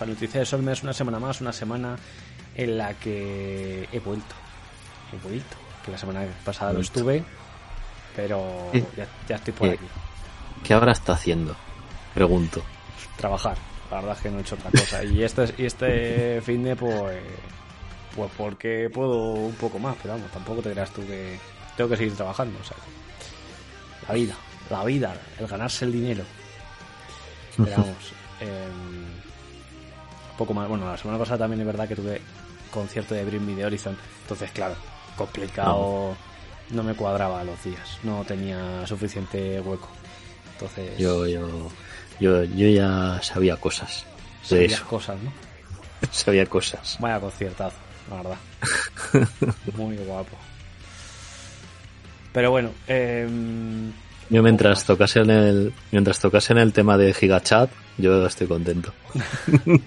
a Noticias de Solmes, una semana más, una semana en la que he vuelto. He vuelto. Que la semana pasada lo estuve, pero ya, estoy por aquí. ¿Qué ahora está haciendo? Pregunto. Trabajar. La verdad es que no he hecho otra cosa. Y este, y este fin de, pues, pues porque puedo un poco más, pero vamos, tampoco te dirás tú que tengo que seguir trabajando. O sea, la vida, la vida, el ganarse el dinero. Pero vamos, em, poco más. Bueno, la semana pasada también es verdad que tuve concierto de Bring Me the Horizon. Entonces, claro, complicado. No me cuadraba los días. No tenía suficiente hueco. Entonces. Yo, yo, yo, yo ya sabía cosas. De cosas, ¿no? sabía cosas. Vaya conciertazo, la verdad. Muy guapo. Pero bueno, eh, yo mientras tocase en el mientras tocase en el tema de GigaChat, yo estoy contento.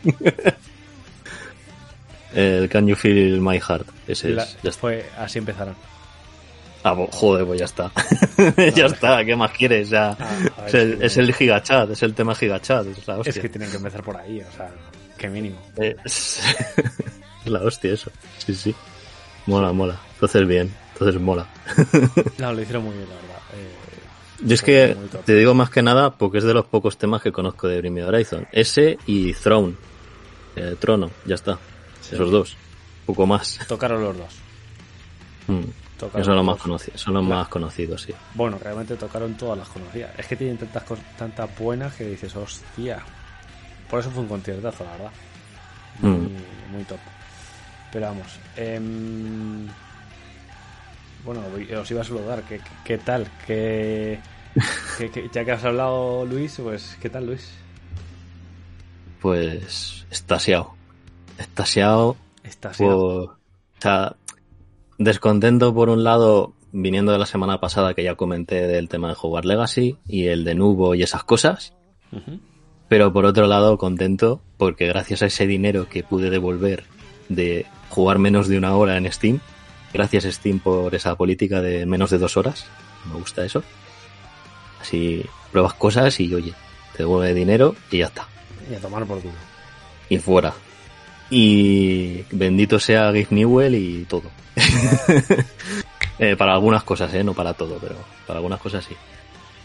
el Can You Feel My Heart, ese es. Ya fue, así empezaron. Ah, joder, pues ya está. ya está, ¿qué más quieres? Ya, ah, es, el, es, el, gigachat, es el tema gigachat. Es, la hostia. es que tienen que empezar por ahí, o sea, qué mínimo. Es, la hostia eso, sí, sí. Mola, mola. Entonces bien, entonces mola. no, lo hicieron muy bien, la verdad. Eh, yo es que te digo más que nada porque es de los pocos temas que conozco de Bring Horizon. Ese y Throne. Eh, Trono, ya está. Esos dos. Poco más. Tocaron los dos. Mm. Tocaron son los, más conocidos, son los más conocidos, sí. Bueno, realmente tocaron todas las conocidas. Es que tienen tantas tantas buenas que dices, hostia. Por eso fue un conciertazo, la verdad. Muy, mm. muy top. Pero vamos. Eh, bueno, os iba a saludar. ¿Qué, qué tal? ¿Qué, ya que has hablado, Luis, pues, ¿qué tal, Luis? Pues, estasiado. Estasiado. Estasiado. o sea, descontento por un lado, viniendo de la semana pasada que ya comenté del tema de jugar Legacy y el de Nubo y esas cosas. Pero por otro lado, contento porque gracias a ese dinero que pude devolver de jugar menos de una hora en Steam, Gracias Steam por esa política de menos de dos horas. Me gusta eso. Así pruebas cosas y oye, te devuelve dinero y ya está. Y a tomar por culo. Y fuera. Y bendito sea Gabe Newell y todo. Eh, para algunas cosas, ¿eh? No para todo, pero para algunas cosas sí.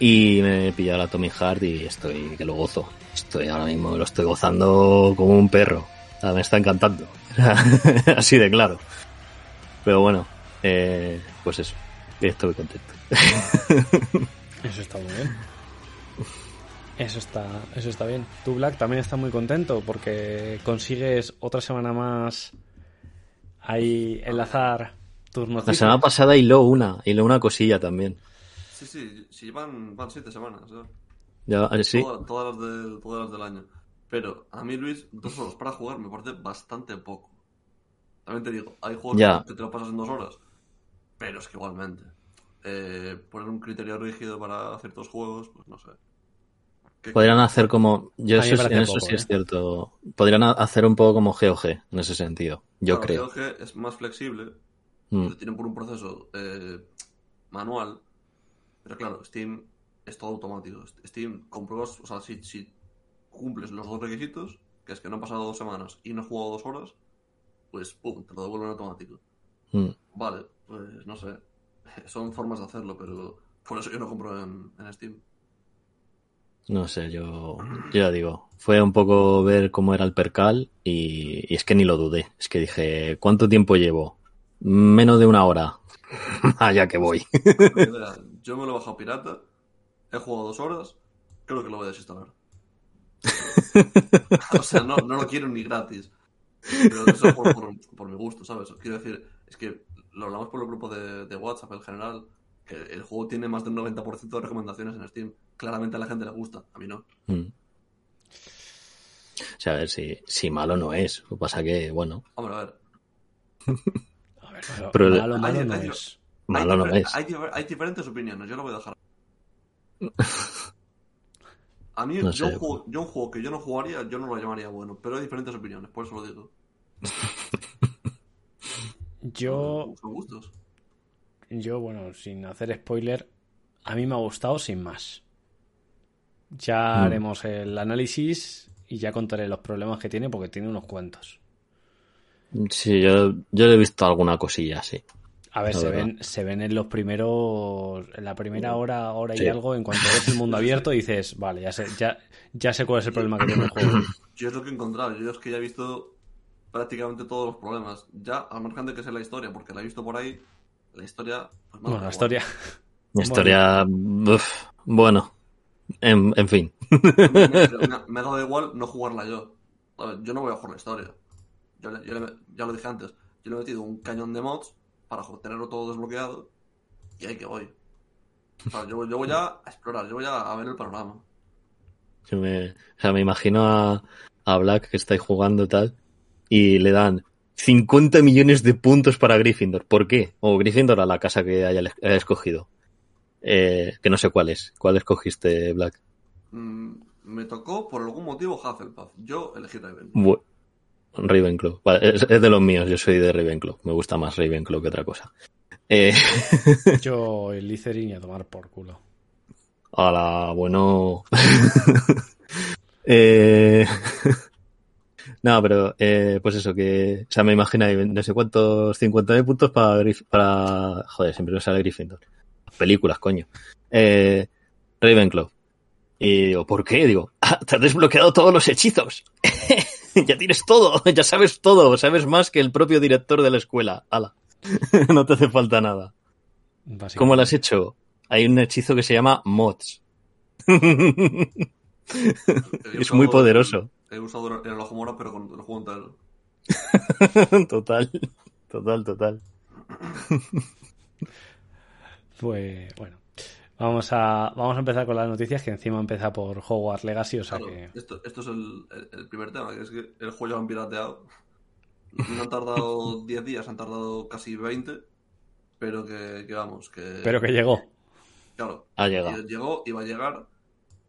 Y me he pillado la Tommy Hard y estoy, que lo gozo. Estoy ahora mismo, lo estoy gozando como un perro. me está encantando. Así de claro. Pero bueno, eh, pues eso, estoy contento. Eso está muy bien. Eso está, eso está bien. Tú, Black, también está muy contento porque consigues otra semana más ahí enlazar tus noticias. La semana pasada hiló una, hiló una cosilla también. Sí, sí, sí van, van siete semanas. ¿eh? Ya, sí. Todas, las del, todas las del año. Pero a mí, Luis, dos horas para jugar me parece bastante poco. También te digo, hay juegos que te lo pasas en dos horas, pero es que igualmente. Eh, poner un criterio rígido para ciertos juegos, pues no sé. Podrían hacer como. Yo eso, en eso sí es ¿eh? cierto. Podrían hacer un poco como GOG en ese sentido. Yo creo. GOG es más flexible. Mm. Tienen por un proceso eh, manual. Pero claro, Steam es todo automático. Steam compruebas, o sea, si, si cumples los dos requisitos, que es que no han pasado dos semanas y no has jugado dos horas, pues pum, te lo devuelven automático. Hmm. Vale, pues no sé. Son formas de hacerlo, pero por eso yo no compro en, Steam. No sé, yo, ya digo, fue un poco ver cómo era el percal y, es que ni lo dudé. Es que dije, ¿cuánto tiempo llevo? Menos de una hora. Allá que voy. yo me lo he bajado pirata, he jugado dos horas, creo que lo voy a desinstalar. o sea, no, no lo quiero ni gratis. Pero eso por, por, mi gusto, ¿sabes? Quiero decir, es que lo hablamos por el grupo de, de WhatsApp en general, que el juego tiene más del 90% de recomendaciones en Steam. Claramente a la gente le gusta, a mí no. Mm. O sea, a ver, si, si malo no es. Lo que pasa que, bueno. Hombre, a ver. a ver pero, malo, malo no es. Malo no es. Hay, hay, diferentes opiniones, yo lo voy a dejar. A mí, yo, un juego, yo, un juego, que yo no jugaría, yo no lo llamaría bueno, pero hay diferentes opiniones, por eso lo digo. yo. Son gustos. Yo, bueno, sin hacer spoiler, a mí me ha gustado sin más. Ya mm. haremos el análisis y ya contaré los problemas que tiene porque tiene unos cuantos. Sí, yo, yo he visto alguna cosilla, sí. A ver, se ven, se ven en los primeros, en la primera hora, hora y algo, en cuanto ves el mundo abierto, dices, vale, ya sé, ya, ya sé cuál es el problema que tiene el juego. Yo es lo que he encontrado, yo es que ya he visto prácticamente todos los problemas. Ya, al margen de que sea la historia, porque la he visto por ahí, la historia... Pues, bueno, la historia... La historia... bueno, en, en fin. Me, ha dado igual no jugarla yo. Yo no voy a jugar la historia. Yo, ya lo dije antes. Yo le he metido un cañón de mods para tenerlo todo desbloqueado y ahí que voy. yo, voy a explorar, yo voy a, ver el panorama. Yo me, o sea, me imagino a, a Black que estáis jugando tal y le dan 50 millones de puntos para Gryffindor. ¿Por qué? O Gryffindor a la casa que haya, escogido. Eh, que no sé cuál es. ¿Cuál escogiste, Black? Mm, me tocó por algún motivo Hufflepuff. Yo elegí Raven. Ravenclaw. es, de los míos, yo soy de Ravenclaw. Me gusta más Ravenclaw que otra cosa. Eh... yo el Licerin y a tomar por culo. Hola, bueno. eh... no, pero eh, pues eso, que. O sea, me imagino no sé cuántos 50.000 puntos para, para. Joder, siempre me sale Gryffindor. Películas, coño. Eh, Ravenclaw. Y digo, ¿por qué? Digo, ah, te has desbloqueado todos los hechizos. ya tienes todo, ya sabes todo, sabes más que el propio director de la escuela. Ala. no te hace falta nada. ¿Cómo lo has hecho? Hay un hechizo que se llama mods. es muy poderoso. he usado el ojo moro, pero con el juego entero. total, total, total. pues bueno. Vamos a, vamos a empezar con las noticias, que encima empieza por Hogwarts Legacy, o sea que... Esto, esto es el, primer tema, que es que el juego lo han pirateado. No han tardado 10 días, han tardado casi 20, pero que, vamos, que... Pero que llegó. Claro. Ha llegado. Llegó y va a llegar,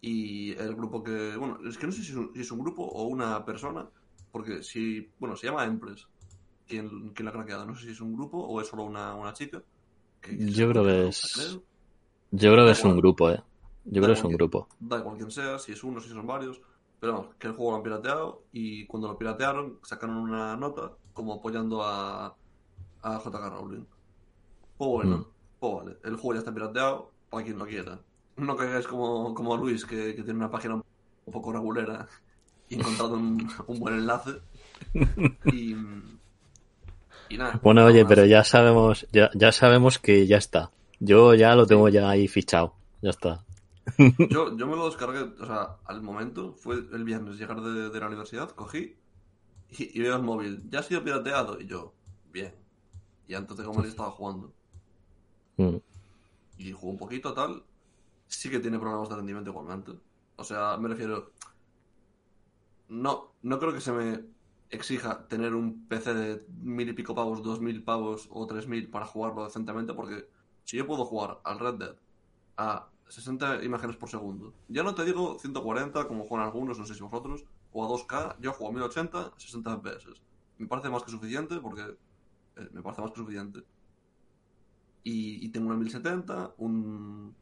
y el grupo que... Bueno, es que no sé si es un, grupo o una persona, porque si... Bueno, se llama Empress, quien, quien la ha craqueado. No sé si es un grupo o es solo una, una chica. Yo creo que es... Yo creo que es un grupo, ¿eh? Yo creo que es un grupo. Da igual quien sea, si es uno, si son varios. Pero vamos, que el juego lo han pirateado y cuando lo piratearon sacaron una nota como apoyando a, a JK Rowling. Pues bueno, mm. pues vale, el juego ya está pirateado para quien lo quiera. No caigáis como, como Luis, que, que, tiene una página un poco regulera y encontrado un, un buen enlace. Y, y nada. Bueno, oye, pero ya sabemos, ya, ya sabemos que ya está. Yo ya lo tengo ya ahí fichado. Ya está. Yo, yo me lo descargué, o sea, al momento, fue el viernes llegar de, la universidad, cogí y, veo el móvil. Ya ha sido pirateado. Y yo, bien. Y antes de comer estaba jugando. Mm. Y jugó un poquito, tal. Sí que tiene problemas de rendimiento igualmente. O sea, me refiero. No, no creo que se me exija tener un PC de mil y pico pavos, dos mil pavos o tres mil para jugarlo decentemente, porque si yo puedo jugar al Red Dead a 60 imágenes por segundo, ya no te digo 140 como juegan algunos, no sé si vosotros, o a 2K, yo juego a 1080, 60 FPS. Me parece más que suficiente porque eh, me parece más que suficiente. Y, tengo una 1070, un,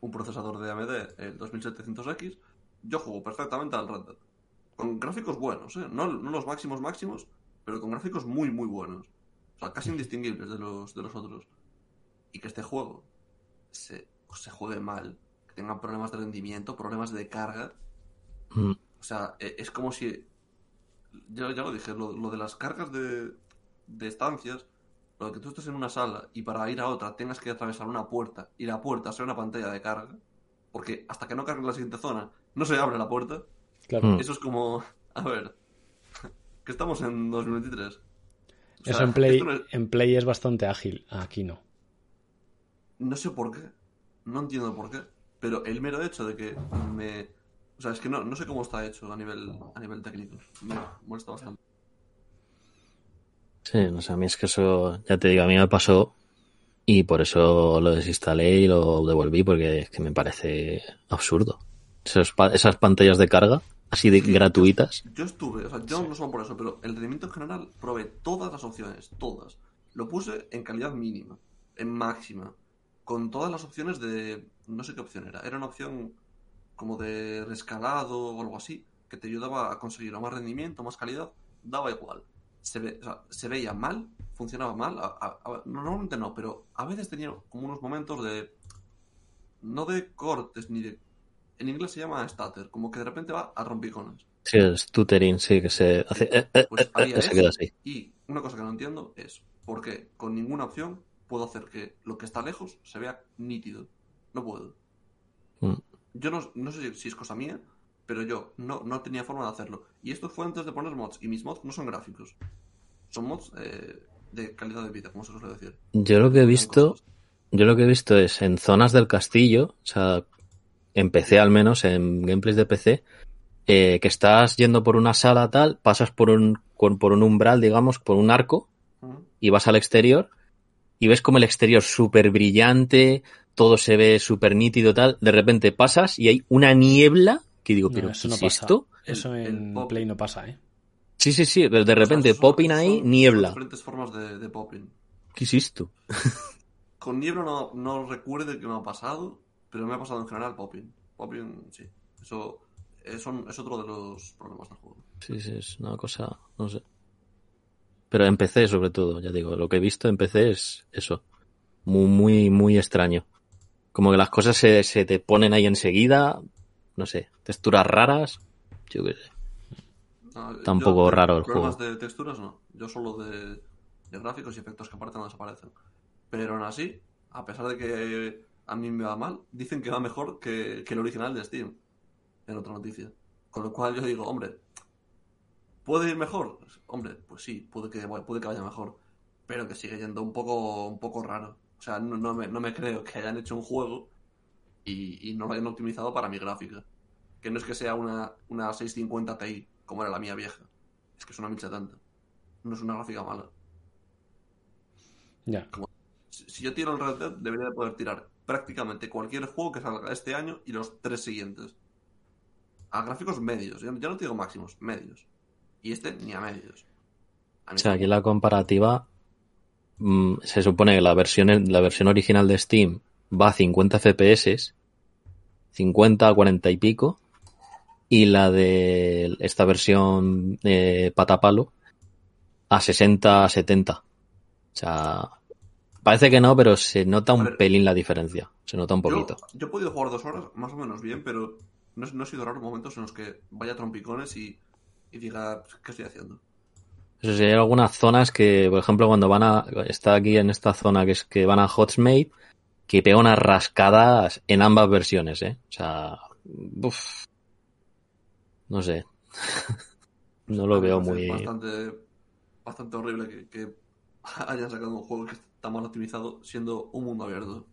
un procesador de AMD, el 2700X. Yo juego perfectamente al Red Dead. Con gráficos buenos, ¿eh? no, no los máximos máximos, pero con gráficos muy, muy buenos. O sea, casi indistinguibles de los, de los otros y que este juego se, se juegue mal, que tenga problemas de rendimiento, problemas de carga. Mm. O sea, e, es como si. Ya, ya lo dije, lo, de las cargas de, de estancias, lo de que tú estés en una sala y para ir a otra tengas que atravesar una puerta y la puerta sea una pantalla de carga, porque hasta que no cargue la siguiente zona no se abre la puerta. Claro. Eso es como. A ver. Que estamos en 2023. Eso en Play, en Play es bastante ágil, aquí no. No sé por qué. No entiendo por qué. Pero el mero hecho de que me. O sea, es que no, no sé cómo está hecho a nivel, a nivel técnico. Me molesta bastante. Sí, no sé, a mí es que eso, ya te digo, a mí me pasó y por eso lo desinstalé y lo devolví porque es que me parece absurdo. esas pantallas de carga, así de gratuitas. Yo, estuve, o sea, yo no solo por eso, pero el rendimiento en general probé todas las opciones, todas. Lo puse en calidad mínima, en máxima, con todas las opciones de... No sé qué opción era. Era una opción como de rescalado o algo así, que te ayudaba a conseguir más rendimiento, más calidad, daba igual. Se, ve, se veía mal, funcionaba mal. normalmente no, pero a veces tenía como unos momentos de. No de cortes ni de. En inglés se llama stutter, como que de repente va a rompicones. Sí, el stuttering, sí, que se hace. Eh, eh, pues eh, se queda así. Y una cosa que no entiendo es por qué con ninguna opción puedo hacer que lo que está lejos se vea nítido. No puedo. Mm. Yo no, no, sé si es cosa mía, pero yo no, no tenía forma de hacerlo. Y esto fue antes de poner mods. Y mis mods no son gráficos. Son mods eh, de calidad de vida, como se suele decir. Yo lo que he visto, yo lo que he visto es en zonas del castillo, o sea, en PC al menos, en gameplays de PC, eh, que estás yendo por una sala tal, pasas por un, por un umbral, digamos, por un arco, y vas al exterior, y ves como el exterior súper brillante, todo se ve súper nítido tal, de repente pasas y hay una niebla que digo, pero eso no pasa. Eso en Play no pasa, ¿eh? Sí, sí, sí, pero de repente popping ahí, niebla. diferentes formas de, popping. ¿Qué es esto? Con niebla no, no recuerdo que me ha pasado, pero me ha pasado en general popping. Popping, sí. Eso es, es otro de los problemas del juego. Sí, sí, es una cosa, no sé. Pero en PC sobre todo, ya digo, lo que he visto en PC es eso. Muy, muy, muy extraño. Como que las cosas se, se te ponen ahí enseguida, no sé, texturas raras, yo qué sé. Está un poco raro el juego. de texturas no, yo solo de, gráficos y efectos que aparte no desaparecen. Pero aún así, a pesar de que a mí me va mal, dicen que va mejor que, el original de Steam, en otra noticia. Con lo cual yo digo, hombre, ¿puede ir mejor? Hombre, pues sí, puede que, puede que vaya mejor, pero que sigue yendo un poco, un poco raro. O sea, no, no, me, no me creo que hayan hecho un juego y, no lo hayan optimizado para mi gráfica. Que no es que sea una, una 650 Ti, como era la mía vieja. Es que es una 1070. No es una gráfica mala. Ya. si yo tiro el Red Dead, debería de poder tirar prácticamente cualquier juego que salga este año y los tres siguientes. A gráficos medios. Ya, no te digo máximos, medios. Y este ni a medios. o sea, aquí la comparativa mm, se supone que la versión, la versión original de Steam va a 50 FPS, 50 a 40 y pico, y la de esta versión eh, patapalo a 60 a 70. O sea, parece que no, pero se nota un pelín la diferencia. Se nota un poquito. Yo, he podido jugar dos horas más o menos bien, pero no, no he sido raros momentos en los que vaya trompicones y, y diga, ¿qué estoy haciendo? Eso sí, hay algunas zonas que, por ejemplo, cuando van a. Está aquí en esta zona que es que van a Hotsmate que pega unas rascadas en ambas versiones, ¿eh? O sea, uf, no sé. no lo veo muy... Bastante, bastante horrible que, hayan sacado un juego que está mal optimizado siendo un mundo abierto.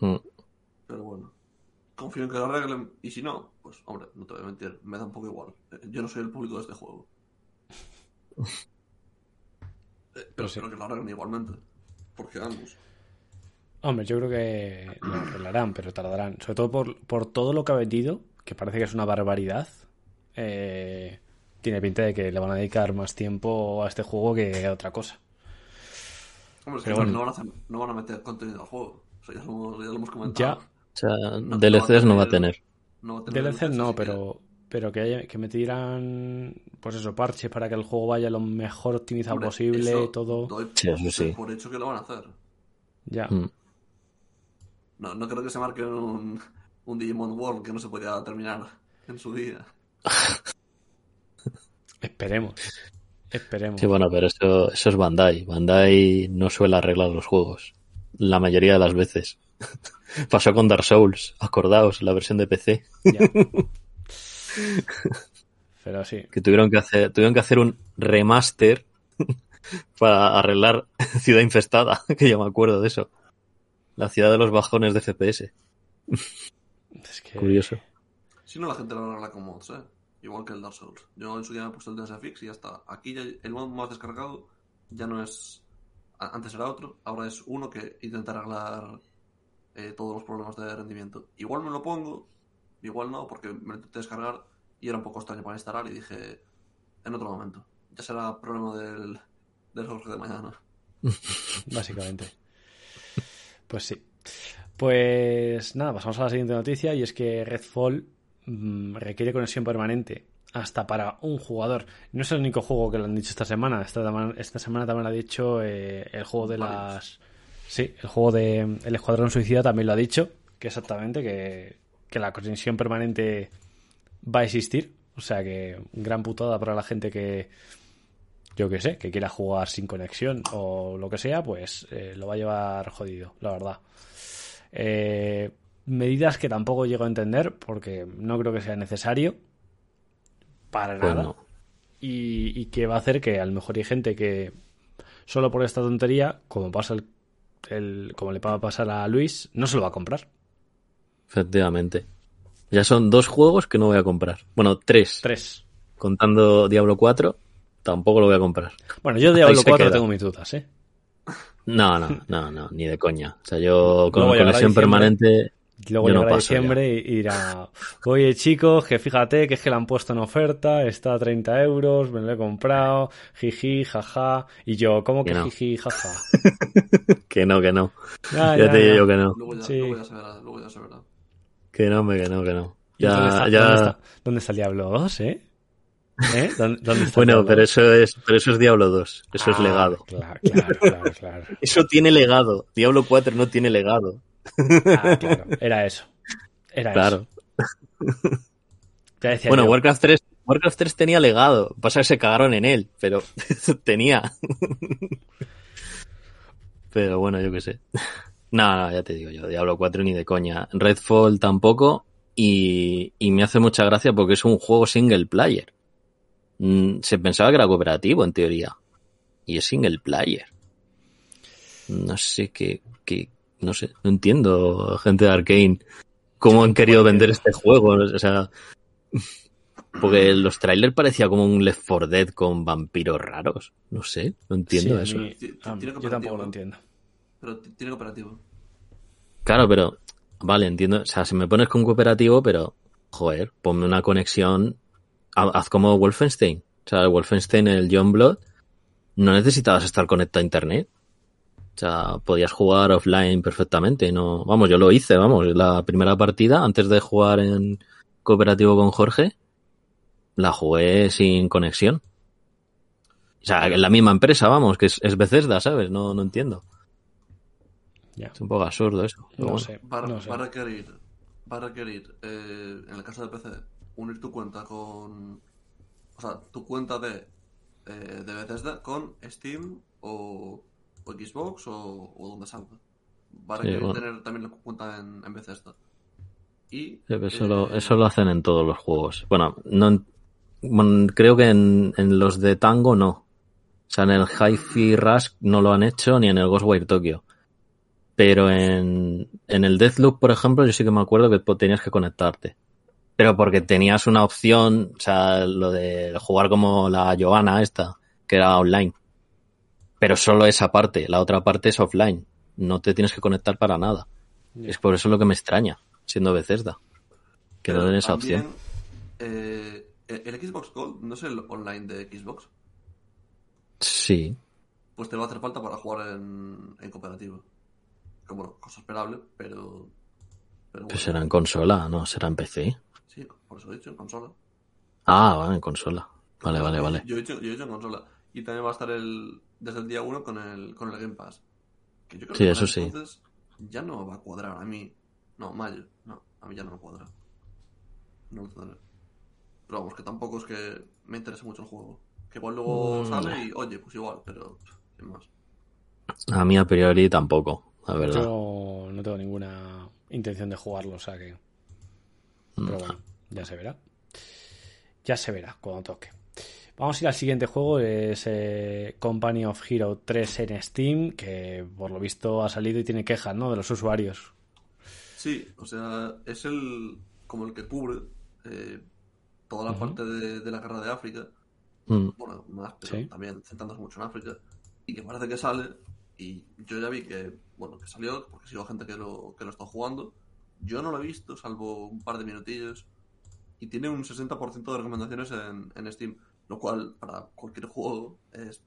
Hmm. Pero bueno, confío en que lo arreglen y si no, pues hombre, no te voy a mentir, me da un poco igual. Yo no soy el público de este juego. Eh, pero espero que lo arreglen igualmente. Porque vamos. Hombre, yo creo que lo arreglarán, pero tardarán. Sobre todo por, por todo lo que ha vendido, que parece que es una barbaridad. Eh, tiene pinta de que le van a dedicar más tiempo a este juego que a otra cosa. Hombre, es que no, van a no, van a meter contenido al juego. O sea, ya, lo, ya, lo, hemos comentado. Ya. O sea, DLCs no va a tener. No DLCs no, pero, pero que, haya, que metieran pues eso, parches para que el juego vaya lo mejor optimizado posible, todo. sí, eso sí. Por hecho que lo van a hacer. Ya. Mm. No, no creo que se marque un, un Digimon World que no se podía terminar en su día. Esperemos. Esperemos. Sí, bueno, pero eso, eso es Bandai. Bandai no suele arreglar los juegos. La mayoría de las veces. Pasó con Dark Souls, acordaos, la versión de PC. Pero sí. Que tuvieron que hacer, tuvieron que hacer un remaster para arreglar Ciudad Infestada, que yo me acuerdo de eso. La ciudad de los bajones de FPS. Es que... Curioso. Si no, la gente lo arregla con mods, ¿eh? Igual que el Dark Souls. Yo en su día me he puesto el DSFX y ya está. Aquí ya el mod más descargado ya no es... Antes era otro, ahora es uno que intenta arreglar eh, todos los problemas de rendimiento. Igual me lo pongo, igual no, porque me lo intenté descargar y era un poco extraño para instalar y dije, en otro momento. Ya será problema del, del Jorge de mañana. Básicamente. Pues sí. Pues nada, pasamos a la siguiente noticia y es que Redfall mm, requiere conexión permanente hasta para un jugador. No es el único juego que lo han dicho esta semana. Esta, esta semana también lo ha dicho eh, el juego de las. Sí, el juego de El Escuadrón Suicida también lo ha dicho. Que exactamente, que, que la conexión permanente va a existir. O sea que gran putada para la gente que. Yo que sé, que quiera jugar sin conexión o lo que sea, pues eh, lo va a llevar jodido, la verdad. Eh, medidas que tampoco llego a entender porque no creo que sea necesario para pues nada. Y, que va a hacer que a lo mejor hay gente que solo por esta tontería, como pasa el, como le va a pasar a Luis, no se lo va a comprar. Efectivamente. Ya son dos juegos que no voy a comprar. Bueno, tres. Tres. Contando Diablo 4, tampoco lo voy a comprar. Bueno, yo Diablo 4 tengo mis dudas, ¿eh? No, no, no, no, ni de coña. O sea, yo con conexión permanente Luego llegará diciembre y, dirá, oye chicos, que fíjate que es que la han puesto en oferta, está a 30 euros, me lo he comprado, jiji, jaja. Y yo, ¿cómo que, jiji, jaja? que no, que no. ya, te digo yo que no. Luego ya, luego ya se verá, luego ya se verá. Que no, que no, que no. Ya, ¿Dónde, está, ya... ¿dónde, está, ¿Dónde está el Diablo 2, eh? ¿Eh? ¿Dónde, dónde está bueno, pero eso es, pero eso es Diablo 2, eso ah, es legado. Claro, claro, claro, claro. Eso tiene legado. Diablo 4 no tiene legado. Ah, claro, era eso. Era claro. eso. bueno, Warcraft 3, Warcraft 3 tenía legado. Pasa que se cagaron en él, pero tenía. pero bueno, yo qué sé. No, no, ya te digo yo, Diablo 4 ni de coña. Redfall tampoco. Y, y me hace mucha gracia porque es un juego single player. Mm, se pensaba que era cooperativo, en teoría. Y es single player. No sé qué, qué, no sé, no entiendo, gente de Arkane, cómo han querido vender este juego. O sea, porque los trailers parecía como un Left 4 Dead con vampiros raros. No sé, no entiendo eso. yo tampoco lo entiendo. Pero tiene cooperativo. Claro, pero, vale, entiendo. O sea, si me pones con cooperativo, pero, joder, ponme una conexión. Haz como Wolfenstein. O sea, el Wolfenstein, el John Blood, no necesitabas estar conectado a internet. O sea, podías jugar offline perfectamente. No, vamos, yo lo hice, vamos, la primera partida antes de jugar en cooperativo con Jorge, la jugué sin conexión. O sea, en la misma empresa, vamos, que es, es Bethesda, ¿sabes? No, no entiendo. Es un poco absurdo eso. No, sé, va, a requerir, va a requerir eh, en el caso de PC, unir tu cuenta con. O sea, tu cuenta de, eh, de Bethesda con Steam o o Xbox o, donde salga. Para que tener también la cuenta en, en Bethesda. Y, eso, lo, eh, eso lo hacen en todos los juegos. Bueno, no creo que en, en, los de Tango no. O sea, en el Hi-Fi Rush no lo han hecho ni en el Ghostwire Tokyo. Pero en, en el Deathloop, por ejemplo, yo sí que me acuerdo que tenías que conectarte. Pero porque tenías una opción, o sea, lo de jugar como la Giovanna esta, que era online. Pero solo esa parte, la otra parte es offline. No te tienes que conectar para nada. Es por eso lo que me extraña, siendo Bethesda. Que no den esa opción. Eh, ¿El Xbox Gold no es el online de Xbox? Sí. Pues te va a hacer falta para jugar en, en cooperativo. Como cosa esperable, pero. Pues será en consola, ¿no? Será en PC. Sí, por eso he dicho, en consola. Ah, vale, en consola. Vale, vale, vale. Yo he dicho, yo he dicho en consola. Y también va a estar el, desde el día 1 con el, con el Game Pass. Que yo creo sí, que eso sí. Entonces ya no va a cuadrar. A mí. No, mayo. No, a mí ya no me cuadra. No lo tendré. Pero vamos, que tampoco es que me interese mucho el juego. Que igual luego mm. sale y, oye, pues igual, pero sin más. A mí a priori tampoco, la verdad. Yo no tengo ninguna intención de jugarlo, o sea que. Mm. Pero bueno, ya se verá. Ya se verá cuando toque. Vamos a ir al siguiente juego, es eh, Company of Hero 3 en Steam, que por lo visto ha salido y tiene quejas, ¿no? De los usuarios. Sí, o sea, es el como el que cubre eh, toda la parte de, la guerra de África. Mm. Bueno, más, pero también centrándose mucho en África. Y que parece que sale. Y yo ya vi que, bueno, que salió, porque sigo gente que lo, que lo está jugando. Yo no lo he visto, salvo un par de minutillos. Y tiene un 60% de recomendaciones en, en Steam. Lo cual, para cualquier juego, es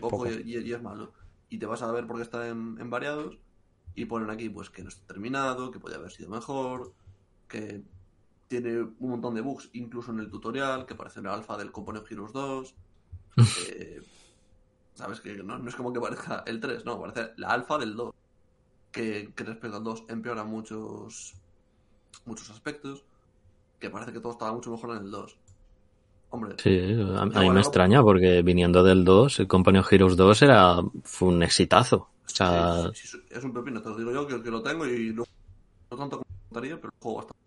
poco, Y, es malo. Y te vas a ver porque está en, variados y ponen aquí pues que no está terminado, que podría haber sido mejor, que tiene un montón de bugs, incluso en el tutorial, que parece la alfa del Component Heroes 2. Eh, ¿Sabes? Que no, es como que parezca el 3, no, parece la alfa del 2. Que, respecto al 2 empeora muchos, muchos aspectos. Que parece que todo estaba mucho mejor en el 2. Hombre, sí, a, mí me extraña porque viniendo del 2, el Company Heroes 2 era, fue un exitazo. O sea... es un pepino, te lo digo yo, que, lo tengo y no, tanto como gustaría, pero juego bastante.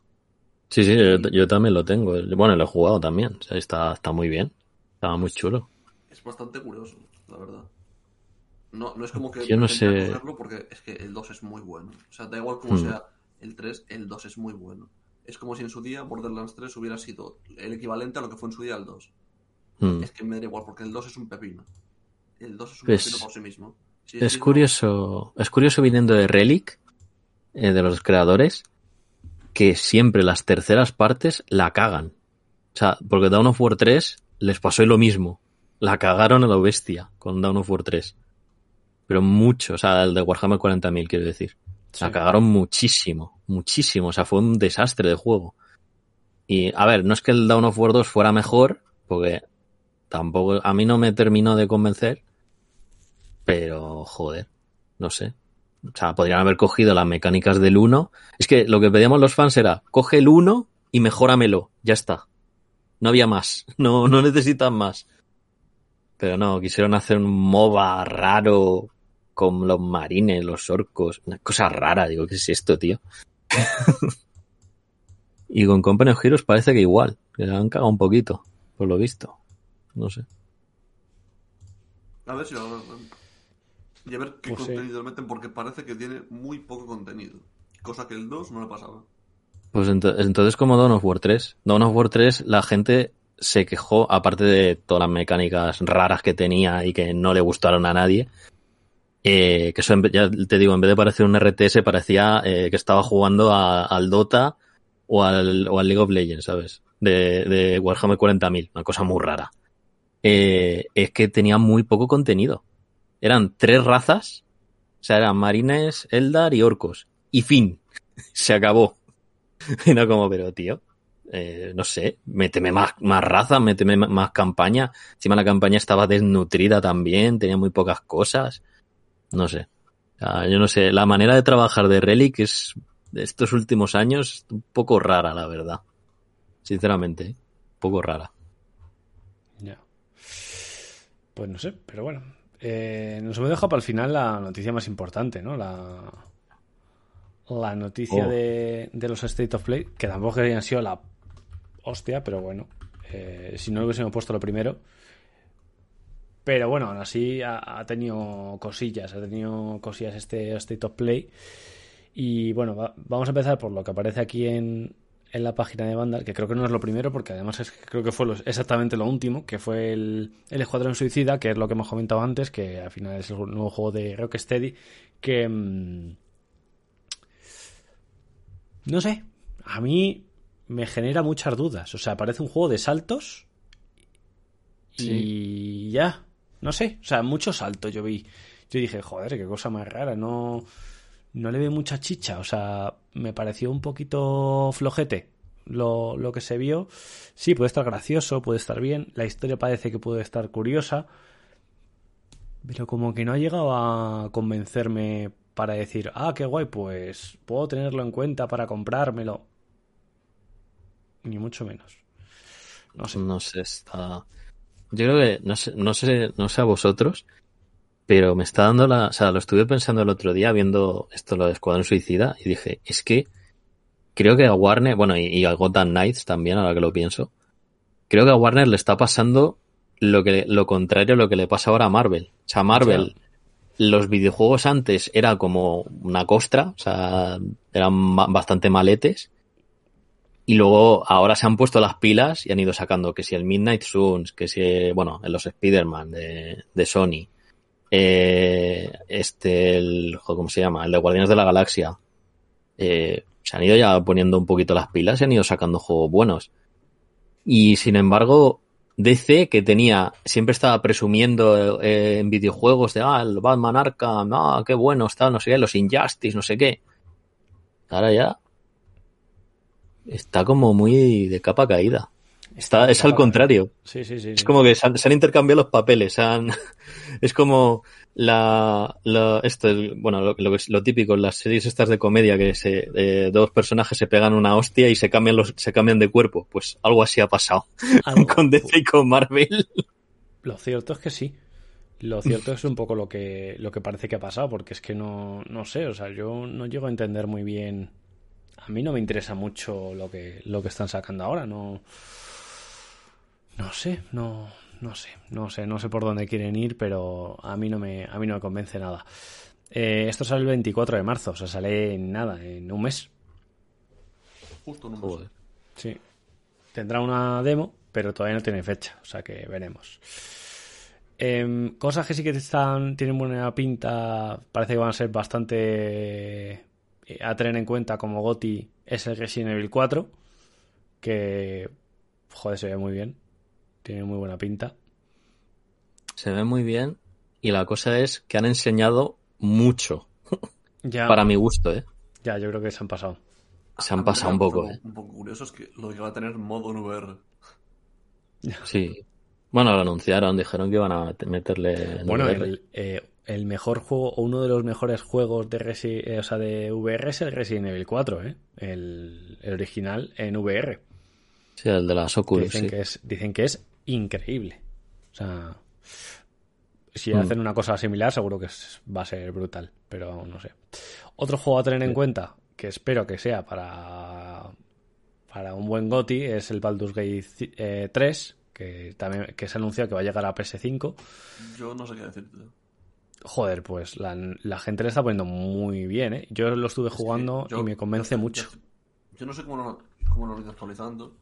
Sí, sí, yo, también lo tengo. Bueno, lo he jugado también. O sea, está, está muy bien. Estaba muy chulo. Es bastante curioso, la verdad. No, no es como que yo no sé porque es que el 2 es muy bueno. O sea, da igual como hmm. sea el 3, el 2 es muy bueno es como si en su día Borderlands 3 hubiera sido el equivalente a lo que fue en su día el 2. Hmm. Es que me da igual, porque el 2 es un pepino. El 2 es un pepino por sí mismo. es, curioso, es curioso viniendo de Relic, eh, de los creadores, que siempre las terceras partes la cagan. O sea, porque Dawn of War 3 les pasó lo mismo. La cagaron a la bestia con Dawn of War 3. Pero mucho, o sea, el de Warhammer 40.000, quiero decir. La cagaron muchísimo, muchísimo. O sea, fue un desastre de juego. Y, a ver, no es que el Dawn of War 2 fuera mejor, porque tampoco, a mí no me terminó de convencer, pero, joder, no sé. O sea, podrían haber cogido las mecánicas del 1. Es que lo que pedíamos los fans era, coge el 1 y mejóramelo, ya está. No había más, no, no necesitan más. Pero no, quisieron hacer un MOBA raro, con los marines, los orcos, una cosa rara, digo, ¿qué es esto, tío? y con Company of Heroes parece que igual, que le han cagado un poquito, por lo visto. No sé. A ver si lo Y a ver qué pues contenido meten, porque parece que tiene muy poco contenido. Cosa que el 2 no le pasaba. Pues entonces como Dawn of War 3. Dawn of War 3 la gente se quejó, aparte de todas las mecánicas raras que tenía y que no le gustaron a nadie, eh, que eso, ya te digo, en vez de parecer un RTS, parecía eh, que estaba jugando al Dota o al, o al, League of Legends, ¿sabes? De, de Warhammer 40.000, una cosa muy rara. Eh, es que tenía muy poco contenido. Eran tres razas, o sea, eran marines, Eldar y orcos. Y fin, se acabó. Era como, pero tío, eh, no sé, méteme más, más raza, méteme más campaña. Encima la campaña estaba desnutrida también, tenía muy pocas cosas. No sé. yo no sé. La manera de trabajar de Relic es, de estos últimos años, un poco rara, la verdad. Sinceramente, ¿eh? un poco rara. Ya. Pues no sé, pero bueno. Eh, nos hemos dejado para el final la noticia más importante, ¿no? La, la noticia oh. de, de, los State of Play, que tampoco habían sido la hostia, pero bueno, eh, si no hubiésemos puesto lo primero, pero bueno, aún así ha, tenido cosillas, ha tenido cosillas este State of Play. Y bueno, vamos a empezar por lo que aparece aquí en, en la página de Vandal, que creo que no es lo primero, porque además es, creo que fue exactamente lo último, que fue el, el Escuadrón Suicida, que es lo que hemos comentado antes, que al final es el nuevo juego de Rocksteady, que... Mm, no sé, a mí me genera muchas dudas. O sea, parece un juego de saltos y ya. No sé, o sea, mucho salto yo vi. Yo dije, joder, qué cosa más rara, no, no le veo mucha chicha, o sea, me pareció un poquito flojete lo, lo que se vio. Sí, puede estar gracioso, puede estar bien, la historia parece que puede estar curiosa, pero como que no ha llegado a convencerme para decir, ah, qué guay, pues puedo tenerlo en cuenta para comprármelo. Ni mucho menos. No sé. No sé, está yo creo que, no sé, no sé, no sé a vosotros, pero me está dando la, o sea, lo estuve pensando el otro día viendo esto, lo de Escuadrón Suicida, y dije, es que creo que a Warner, bueno, y, a Gotham Knights también, ahora que lo pienso, creo que a Warner le está pasando lo que, lo contrario a lo que le pasa ahora a Marvel. O sea, Marvel, los videojuegos antes era como una costra, o sea, eran bastante maletes, y luego ahora se han puesto las pilas y han ido sacando que si el Midnight Suns, que si, bueno, en los Spider-Man de, de Sony, eh, este, el, ¿cómo se llama? El de Guardianes de la Galaxia. Eh, se han ido ya poniendo un poquito las pilas y han ido sacando juegos buenos. Y sin embargo, DC, que tenía, siempre estaba presumiendo eh, en videojuegos de, ah, el Batman Arkham, ah, qué bueno está, no sé qué, los Injustice, no sé qué. Ahora ya está como muy de capa caída. Está, es al contrario. Sí, sí, sí. Es como que se han, se han intercambiado los papeles. Han, es como la, la esto, bueno, lo, lo, lo, típico, las series estas de comedia que se, eh, dos personajes se pegan una hostia y se cambian los, se cambian de cuerpo. Pues algo así ha pasado con DC y con Marvel. Lo cierto es que sí. Lo cierto es un poco lo que, lo que parece que ha pasado, porque es que no, no sé, o sea, yo no llego a entender muy bien. A mí no me interesa mucho lo que, lo que están sacando ahora, no. No sé, no, no sé, no sé, no sé por dónde quieren ir, pero a mí no me, a mí no me convence nada. Eh, esto sale el 24 de marzo, o sea, sale en nada, en un mes. Justo en un mes. Sí. Tendrá una demo, pero todavía no tiene fecha, o sea que veremos. Eh, cosas que sí que están, tienen buena pinta, parece que van a ser bastante a tener en cuenta como Goti es el Resident Evil 4, que joder, se ve muy bien. Tiene muy buena pinta. Se ve muy bien. Y la cosa es que han enseñado mucho. Ya. Para mi gusto, ¿eh? Ya, yo creo que se han pasado. Se han pasado un poco, ¿eh? Un poco curioso es que lo que va a tener modo en VR. Sí. Bueno, lo anunciaron, dijeron que iban a meterle. En bueno, el, eh, el, mejor juego, o uno de los mejores juegos de, Resi eh, o sea, de VR es el Resident Evil 4, ¿eh? El, el original en VR. Sí, el de las Oculus. Dicen, sí. que es, dicen que es increíble. O sea, si mm. hacen una cosa similar, seguro que es, va a ser brutal, pero no sé. Otro juego a tener en sí. cuenta, que espero que sea para, para un buen GOTI, es el Baldur's Gate eh, 3, que también que se anunció que va a llegar a PS5. Yo no sé qué decirte. Joder, pues la, la gente le está poniendo muy bien, ¿eh? Yo lo estuve jugando yo, y me convence yo, mucho. Yo, no sé cómo lo, cómo lo actualizando,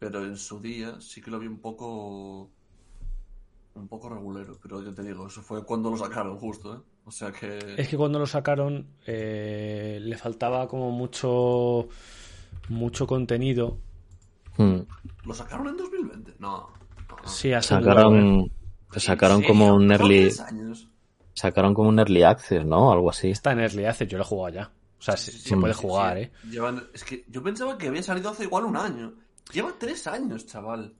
pero en su día sí que lo vi un poco un poco regulero, pero yo te digo, eso fue cuando lo sacaron justo, ¿eh? O sea que... Es que cuando lo sacaron eh, le faltaba como mucho mucho contenido. Hmm. ¿Lo sacaron en 2020? No. no, no. Sí, sacaron, sacaron como un early... Sacaron como un early access, ¿no? Algo así. Está en early access, yo lo he jugado ya. O sea, sí, se puede jugar, sí. ¿eh? Llevan... Es que yo pensaba que había salido hace igual un año. Lleva tres años, chaval.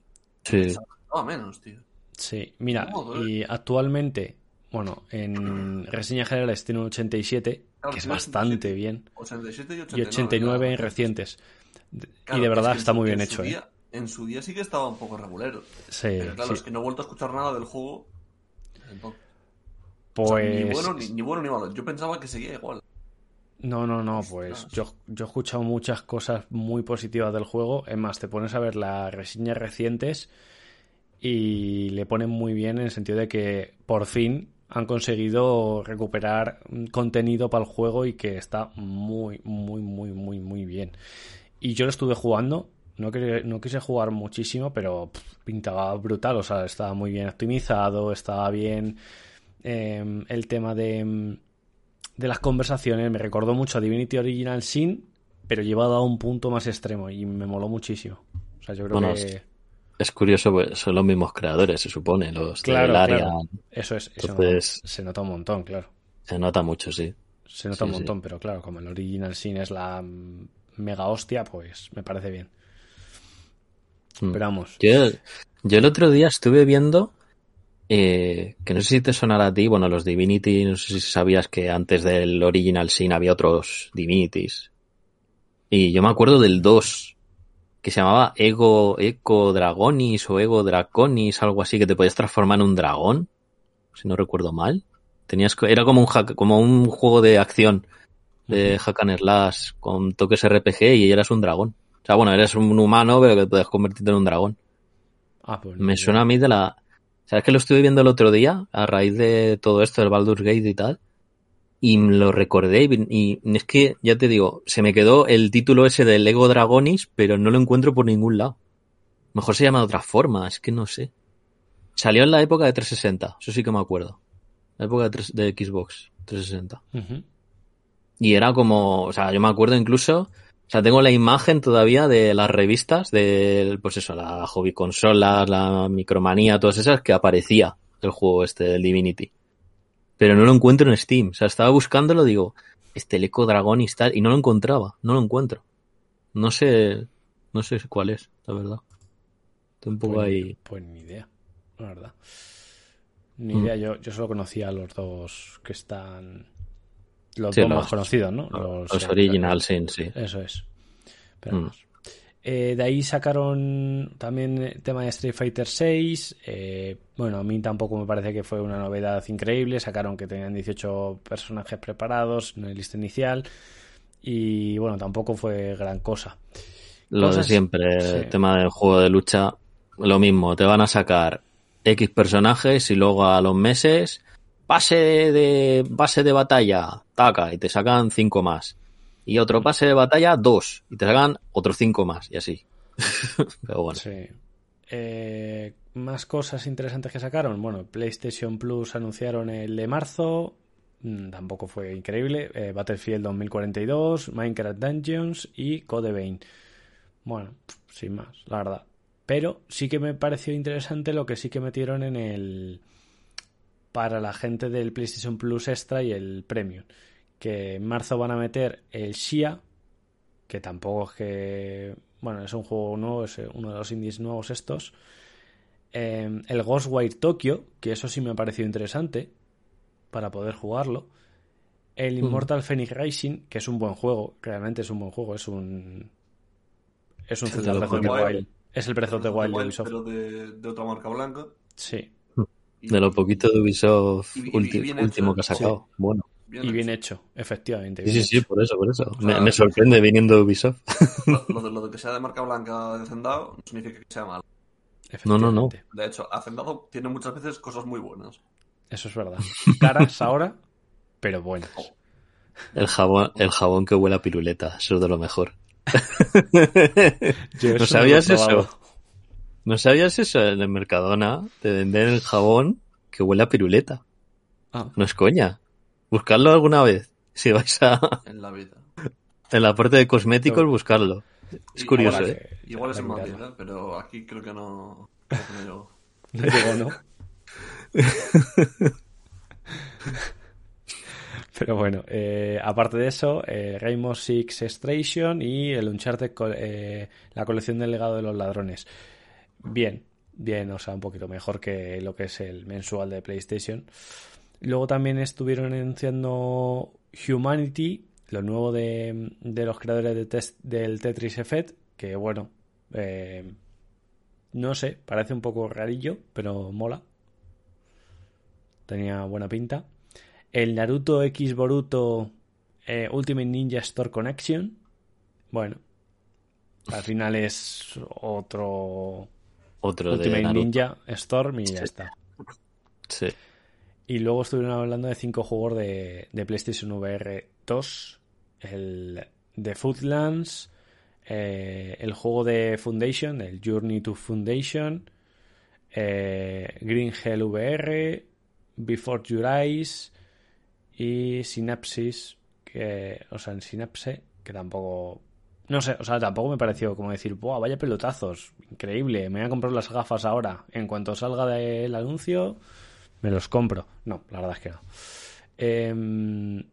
Sí. No, menos, tío. Sí, mira, modo, y actualmente, bueno, en reseñas generales tiene un 87, claro, que es bastante 87, bien. 87 y 89, y 89 claro. en recientes. Claro, y de verdad es está muy bien hecho, día, ¿eh? En su día sí que estaba un poco regulero. Sí. Pero claro, sí. es que no he vuelto a escuchar nada del juego. Entonces, pues. O sea, ni, bueno, ni, ni, bueno ni malo. Yo pensaba que seguía igual. No, no, no, pues yo, yo he escuchado muchas cosas muy positivas del juego. Es más, te pones a ver las reseñas recientes y le ponen muy bien en el sentido de que por fin han conseguido recuperar contenido para el juego y que está muy, muy, muy, muy, muy bien. Y yo lo estuve jugando, no, quise, no quise jugar muchísimo, pero pff, pintaba brutal, o sea, estaba muy bien optimizado, estaba bien eh, el tema de, de las conversaciones, me recordó mucho a Divinity Original Sin, pero llevado a un punto más extremo y me moló muchísimo. O sea, yo creo bueno, que es curioso, pues son los mismos creadores, se supone, los claro, del área. Claro. Eso es, Entonces, eso se nota un montón, claro. Se nota mucho, sí. Se nota sí, un montón, sí. pero claro, como el Original Sin es la mega hostia, pues me parece bien. Mm. Pero vamos. Yo, yo, el otro día estuve viendo, eh, que no sé si te sonará a ti, bueno, los Divinity, no sé si sabías que antes del Original Sin había otros Divinities. Y yo me acuerdo del 2, que se llamaba Ego, Eco Dragonis o Ego Draconis, algo así, que te podías transformar en un dragón, si no recuerdo mal. Tenías, era como un, hack, como un juego de acción de hack and slash con toques RPG y eras un dragón. O sea, bueno, eres un humano, pero que puedes convertirte en un dragón. Ah, pues Me suena a mí de la... ¿Sabes que lo estuve viendo el otro día? A raíz de todo esto del Baldur's Gate y tal. Y lo recordé y, y, es que, ya te digo, se me quedó el título ese del Lego Dragonis, pero no lo encuentro por ningún lado. Mejor se llama de otra forma, es que no sé. Salió en la época de 360, eso sí que me acuerdo. La época de, 3, de Xbox 360. Uh -huh. Y era como, o sea, yo me acuerdo incluso, o sea, tengo la imagen todavía de las revistas, de, pues eso, la hobby consolas, la micromanía, todas esas, que aparecía el juego este del Divinity pero no lo encuentro en Steam. O sea, estaba buscándolo, digo, este Eco Dragon y tal, y no lo encontraba, no lo encuentro. No sé, no sé cuál es, la verdad. Estoy un poco pues, ahí. Pues ni idea, la verdad. Ni idea, yo, yo solo conocía a los dos que están. Los Sí, dos los- más conocidos, ¿no? Los, original, sí, sí. Eso es. Pero Mm. Eh, de ahí sacaron también el tema de Street Fighter 6. bueno, a mí tampoco me parece que fue una novedad increíble. Sacaron que tenían 18 personajes preparados en la lista inicial. Y bueno, tampoco fue gran cosa. Lo Cosas- de siempre, sí. el tema del juego de lucha, lo mismo, te van a sacar X personajes y luego a los meses, pase de, base de batalla, taca, y te sacan cinco más. Y otro pase de batalla, dos, y te sacan otros cinco más, y así. Pero bueno, Sí. Eh, más cosas interesantes que sacaron. Bueno, PlayStation Plus anunciaron el de marzo. Mm, Tampoco fue increíble. Eh, Battlefield 2042, Minecraft Dungeons y Code Vein. Bueno, sin más, la verdad. Pero sí que me pareció interesante lo que sí que metieron en el. Para la gente del PlayStation Plus Extra y el Premium. Que en marzo van a meter el Shia, que tampoco es que. Bueno, es un juego nuevo, es uno de los indies nuevos estos. Eh, el Ghostwire Tokyo, que eso sí me ha parecido interesante para poder jugarlo. El Immortal Phoenix Rising, que es un buen juego, realmente es un buen juego, es un. Es un El Zelda de Breath of the Wild. Es el Breath of the Wild de Ubisoft. Pero de, de otra marca blanca. Sí, de lo poquito de Ubisoft Y- y- y ulti- bien último hecho, que ha sacado. Bueno, bien y bien hecho. hecho, efectivamente. sí, bien sí, sí, hecho. por eso, por eso. Me, sea, me sorprende viniendo de Ubisoft. Lo, lo de, lo de que sea de marca blanca de Hacendado no significa que sea malo. No, no, no. De hecho, Hacendado tiene muchas veces cosas muy buenas. Eso es verdad. Caras ahora, pero buenas. El jabón, el jabón que huele a piruleta, eso es de lo mejor. ¿No sabías eso? ¿No sabías eso? En el Mercadona te venden el jabón que huele a piruleta. Ah, No es coña. Buscarlo alguna vez. Si vais a en la vida. en la parte de cosméticos, Todo. buscarlo. Es Y- curioso, ¿eh? Igual es en Madrid. ¿eh? pero aquí creo que no. creo que no llegó. No llegó, ¿no? Pero bueno, eh, aparte de eso, eh, Rainbow Six Extraction y el Uncharted, co- eh, la colección del legado de los ladrones. Bien, bien, o sea, un poquito mejor que lo que es el mensual de PlayStation. Luego también estuvieron anunciando Humanity, lo nuevo de, de los creadores de del Tetris Effect, que bueno, eh, no sé, parece un poco rarillo, pero mola. Tenía buena pinta. El Naruto X Boruto eh, Ultimate Ninja Store Connection. Bueno, al final es otro Otro de Ultimate Naruto. Ninja Storm y ya está. Sí. Y luego estuvieron hablando de cinco juegos de, de PlayStation VR 2. El de Foodlands. eh, el juego de Foundation, el Journey to Foundation. eh, Green Hell VR. Before Your Eyes. Y Synapsis. Que, o sea, en Synapse. Que tampoco. No sé, o sea, tampoco me pareció como decir, ¡buah, vaya pelotazos! Increíble, me voy a comprar las gafas ahora. En cuanto salga del anuncio, me los compro. No, la verdad es que no. Em,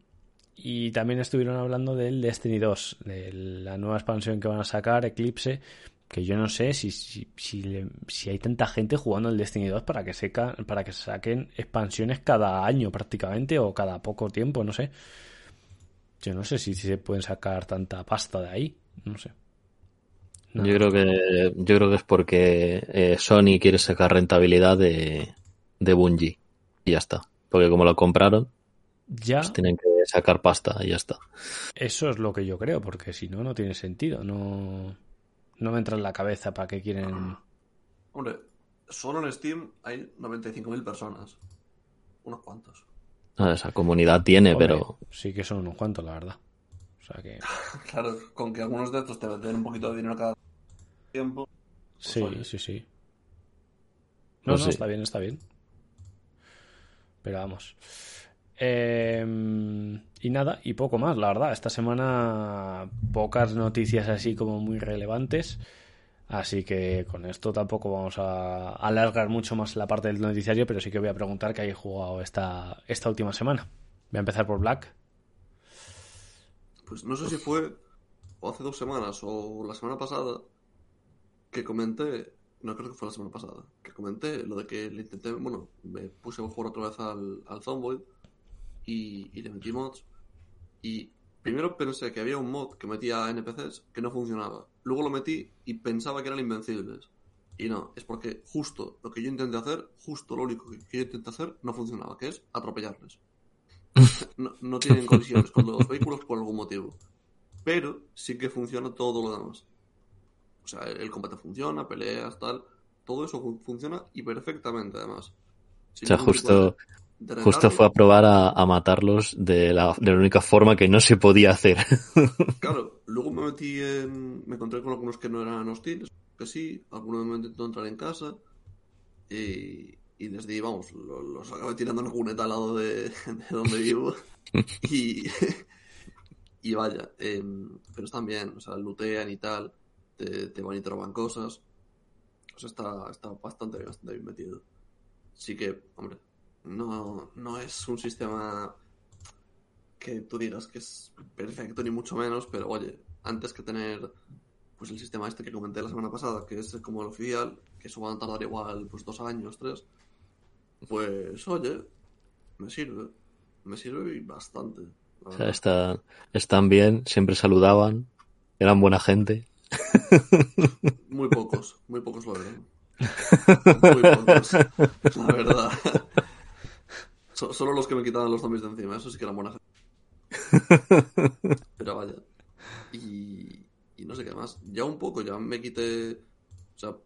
y también estuvieron hablando del Destiny 2, de la nueva expansión que van a sacar, Eclipse, que yo no sé si, si, si hay tanta gente jugando el Destiny 2 para que, seca, para que saquen expansiones cada año prácticamente o cada poco tiempo, no sé. Yo no sé si, si se pueden sacar tanta pasta de ahí, no sé. No. Yo creo que yo creo que es porque eh, Sony quiere sacar rentabilidad de, de Bungie y ya está. Porque como lo compraron, Ya, pues tienen que sacar pasta y ya está. eso es lo que yo creo, porque si no, no tiene sentido. No, no me entra en la cabeza para qué quieren. Hombre, solo en Steam hay 95.000 personas. Unos cuantos. Ah, Esa comunidad tiene, Hombre, pero Sí que son unos cuantos, la verdad. O sea que. Claro, con que algunos de estos te den un poquito de dinero cada tiempo. Sí, oye. sí, sí. No, Pues no, sí. está bien, está bien. Pero vamos. Eh, y nada, y poco más, la verdad. Esta semana pocas noticias así como muy relevantes. Así que con esto tampoco vamos a alargar mucho más la parte del noticiario, pero sí que voy a preguntar qué hay jugado esta, esta última semana. Voy a empezar por Black. Pues no sé si fue o hace dos semanas, o la semana pasada, que comenté, no creo que fue la semana pasada, que comenté lo de que le intenté, bueno, me puse a jugar otra vez al, al Zomboid y, y le metí mods. Y primero pensé que había un mod que metía NPCs que no funcionaba. Luego lo metí y pensaba que eran invencibles. Y no, es porque justo lo que yo intenté hacer, justo lo único que yo intenté hacer, no funcionaba, que es atropellarles. No, no tienen colisiones con los vehículos por algún motivo. Pero sí que funciona todo lo demás. O sea, el combate funciona, peleas, tal. Todo eso funciona y perfectamente, además. o sea, justo, justo fue a probar a, a matarlos de la, de la, única forma que no se podía hacer. claro, luego me metí en. Me encontré con algunos que no eran hostiles, que sí. Algunos me intentó entrar en casa. Y, y les di, vamos, los, los acabé tirando en cuneta al lado de, de donde vivo. y. y vaya, eh, pero están bien, o sea, lootean y tal te, te van y te roban cosas. O sea, está, está bastante, bastante bien metido. Sí que, hombre, no, no es un sistema que tú digas que es perfecto, ni mucho menos, pero oye, antes que tener pues el sistema este que comenté la semana pasada, que es como el oficial, que eso va a tardar igual pues dos años, tres, pues oye, me sirve, me sirve y bastante. O sea, está, están bien, siempre saludaban, eran buena gente. Muy pocos, muy pocos lo eran. Muy pocos, la verdad. So, solo los que me quitaban los zombies de encima, eso sí que eran buena gente. Pero vaya. Y, y no sé qué más. Ya un poco, ya me quité. O sea,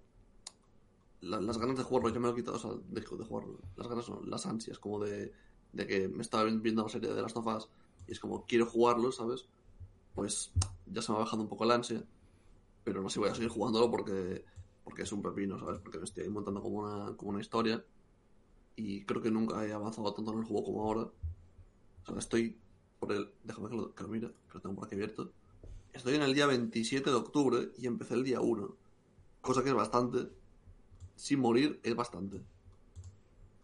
la, las ganas de jugarlo ya me lo he quitado. O sea, de, de jugarlo. Las ganas son las ansias, como de, de que me estaba viendo la serie de las tofas y es como quiero jugarlo, ¿sabes? Pues ya se me ha bajado un poco la ansia pero no sé si voy a seguir jugándolo porque, porque es un pepino, ¿sabes? Porque me estoy montando como una, como una historia y creo que nunca he avanzado tanto en el juego como ahora. O sea, estoy por el... Déjame que lo, que lo mire, que lo tengo por aquí abierto. Estoy en el día 27 de octubre y empecé el día 1. Cosa que es bastante. Sin morir es bastante.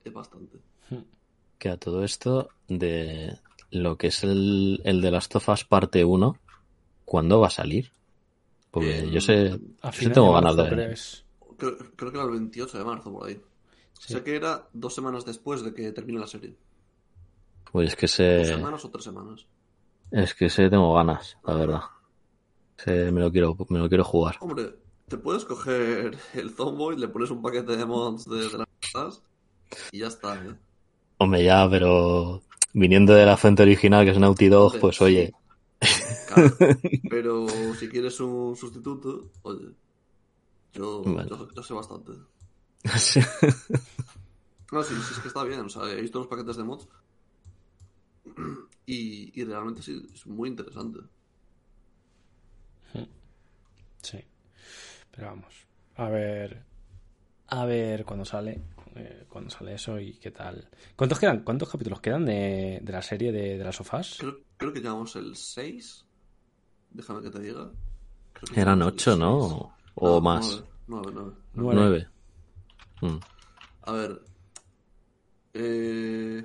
Es bastante. Que a todo esto de lo que es el, el de las tofas parte 1, ¿cuándo va a salir? Porque eh, yo sé, yo sí tengo ganas de... Creo, creo, que era el 28 de marzo, por ahí. Sí. Sé que era dos semanas después de que termine la serie. Pues es que sé... ¿Dos semanas o tres semanas? Es que sé, tengo ganas, la verdad. Sé, me lo quiero, me lo quiero jugar. Hombre, te puedes coger el Zomboid, le pones un paquete de mods de, de las y ya está, ¿eh? Hombre, ya, pero viniendo de la fuente original, que es Naughty Dog, pues oye... Claro, pero si quieres un sustituto, oye, yo, yo sé bastante. No, sí, sí, es que está bien. O sea, he visto los paquetes de mods y, y realmente sí, es muy interesante. Sí. Pero vamos, a ver. A ver cuándo sale. Eh, cuándo sale eso y qué tal. ¿Cuántos quedan? ¿Cuántos capítulos quedan de, de la serie de, de las sofás? Creo, creo que llevamos el 6. Déjame que te diga. Que Eran 8, ¿no? O no, más. 9, 9. 9. Mm. A ver. Eh...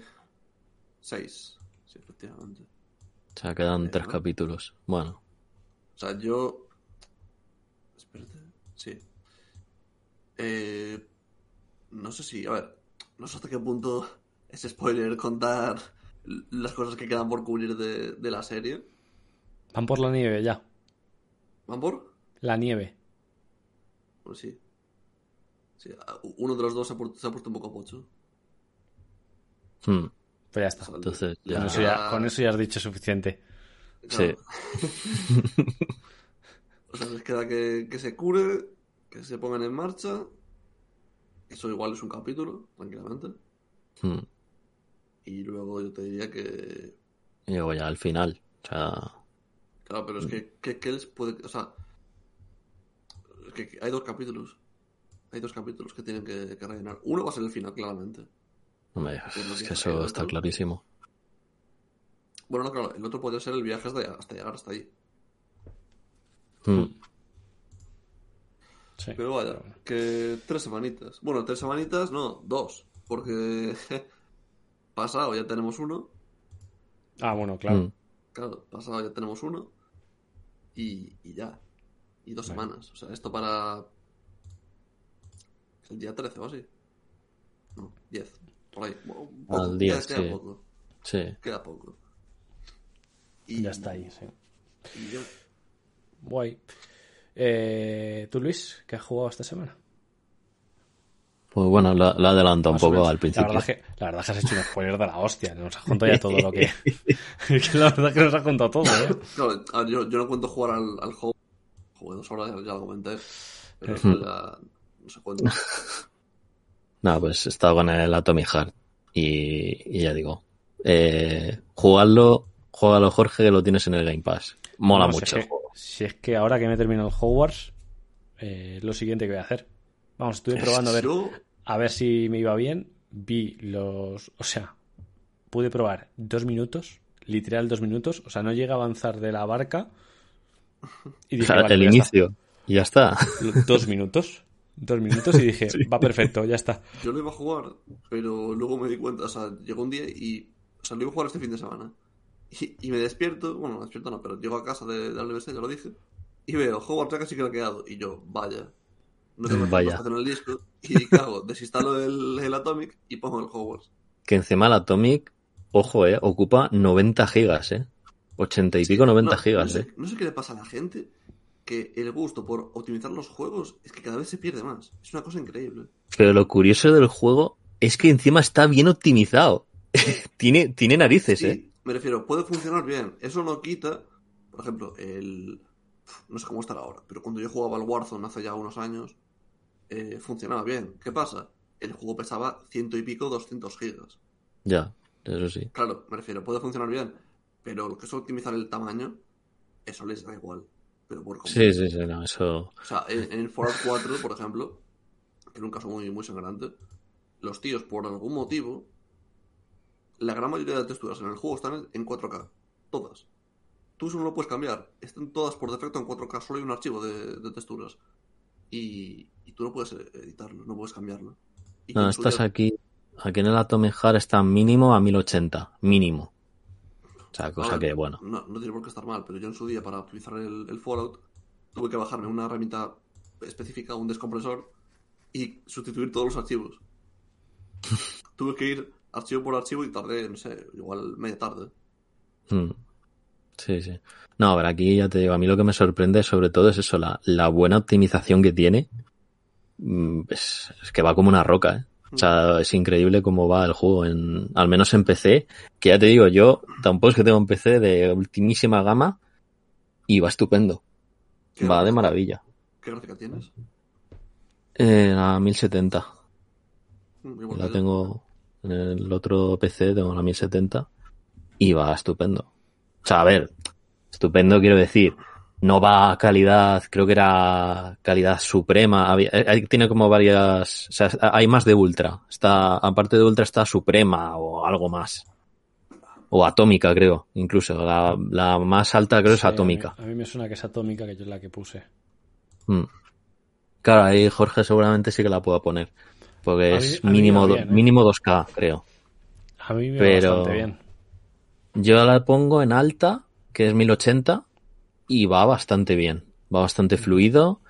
6. Sí, efectivamente. O sea, quedan 3 ¿no? capítulos. Bueno. O sea, yo. Espérate. Sí. Eh. No sé si. A ver. No sé hasta qué punto es spoiler contar las cosas que quedan por cubrir de, de la serie. Van por la nieve ya. ¿Van por? La nieve. Pues sí. Sí. Uno de los dos se ha, puesto, se ha puesto un poco pocho. Hmm. Pues ya está. Entonces, ya... Con, eso ya, con, eso ya, has dicho suficiente. Claro. Sí. o sea, les queda que, que, se cure, que se pongan en marcha. Eso igual es un capítulo, tranquilamente. Hmm. Y luego yo te diría que. Y luego ya al final. O sea. Claro, pero es que, que, que les puede. O sea. Que, que, hay dos capítulos. Hay dos capítulos que tienen que, que rellenar. Uno va a ser el final, claramente. Hombre, es que eso está clarísimo. Bueno, no, claro, el otro podría ser el viaje hasta, hasta llegar hasta ahí. Hmm. Sí. Pero vaya, que tres semanitas. Bueno, tres semanitas, no, dos. Porque pasado ya tenemos uno. Ah, bueno, claro. Hmm. Claro, pasado ya tenemos uno. y, y ya. Y dos semanas. O sea, esto para. El día 13 o así. No, 10. Por ahí. Al día, queda, queda poco. Sí. Queda poco. Y ya está ahí, sí. Guay. Eh, ¿Tú, Luis, qué has jugado esta semana? Pues bueno, lo, lo adelanto un poco al principio. La verdad, que, la verdad que has hecho un spoiler de la hostia. Nos has contado ya todo lo que. la verdad que nos has contado todo, ¿eh? Claro, yo, yo no cuento jugar al, al juego. Jugué dos horas, ya, lo comenté. Pero eso ya no se cuenta. no, pues he estado con el Atomic Heart. Y, y ya digo. Eh, jugarlo, juégalo Jorge, que lo tienes en el Game Pass. Mola mucho. Si es, que, ahora que me he terminado el Hogwarts, eh, lo siguiente que voy a hacer. Vamos, estuve probando a ver, a ver si me iba bien. Vi los. O sea, pude probar dos minutos, literal dos minutos. O sea, no llega a avanzar de la barca. Y dije, el inicio. Y ya está. Dos minutos. Dos minutos y dije, va perfecto, ya está. Yo lo iba a jugar, pero luego me di cuenta, o sea, llegó un día y. O sea, lo iba a jugar este fin de semana. Y, me despierto, bueno, me despierto no, pero llego a casa de, de la universidad, ya lo dije, y veo, Hogwarts ya casi que lo ha quedado. Y yo, vaya, no tengo Vaya. en el disco. Y cago, desinstalo el, el, Atomic y pongo el Hogwarts. Que encima el Atomic, ojo, eh, ocupa 90 gigas, eh. 80 y pico, 90 gigas, no sé, eh. No sé qué le pasa a la gente, que el gusto por optimizar los juegos es que cada vez se pierde más. Es una cosa increíble. Pero lo curioso del juego es que encima está bien optimizado. tiene, tiene narices, eh. Me refiero, puede funcionar bien. Eso no quita, por ejemplo, el. No sé cómo estará ahora, pero cuando yo jugaba al Warzone hace ya unos años, eh, funcionaba bien. ¿Qué pasa? El juego pesaba ciento y pico, 200 gigas. Ya, eso sí. Claro, me refiero, puede funcionar bien, pero lo que es optimizar el tamaño, eso les da igual. Pero por sí, sí, sí, no, eso... O sea, en, en Fallout 4, por ejemplo, que en un caso muy, muy sangrante, los tíos, por algún motivo, la gran mayoría de texturas en el juego están en 4K. Todas. Tú eso no lo puedes cambiar. Están todas por defecto en 4K. Solo hay un archivo de, de texturas. Y, y, tú no puedes editarlo, no puedes cambiarlo. Y no, estás día... aquí. Aquí en el Atomic Heart está mínimo a 1080. Mínimo. O sea, cosa ver, que, bueno. No, no, tiene por qué estar mal, pero yo en su día, para utilizar el, el Fallout, tuve que bajarme una herramienta específica, un descompresor, y sustituir todos los archivos. tuve que ir archivo por archivo y tardé, no sé, igual media tarde. Hmm. Sí, sí. No, a ver, aquí ya te digo, a mí lo que me sorprende sobre todo es eso, la, la buena optimización que tiene. Es, es, que va como una roca, ¿eh? O sea, es increíble cómo va el juego, en, al menos en PC, que ya te digo, yo tampoco es que tengo un PC de ultimísima gama y va estupendo. Va gráfica? de maravilla. ¿Qué gráfica tienes? Eh, la 1070. Mm, la tengo en el otro PC, tengo la 1070 y va estupendo. O sea, a ver, estupendo quiero decir, no va a calidad, creo que era calidad suprema, había, tiene como varias, o sea, hay más de ultra, está, aparte de ultra está suprema o algo más. O atómica, creo, incluso. La, la más alta creo sí, es atómica. A mí, a mí, me suena que es atómica, que yo es la que puse. Mm. Claro, ahí Jorge seguramente sí que la pueda poner. Porque es mínimo, bien, ¿eh? mínimo 2K, creo. A mí me Pero va bastante bien. Yo la pongo en alta, que es 1080, y va bastante bien. Va bastante fluido,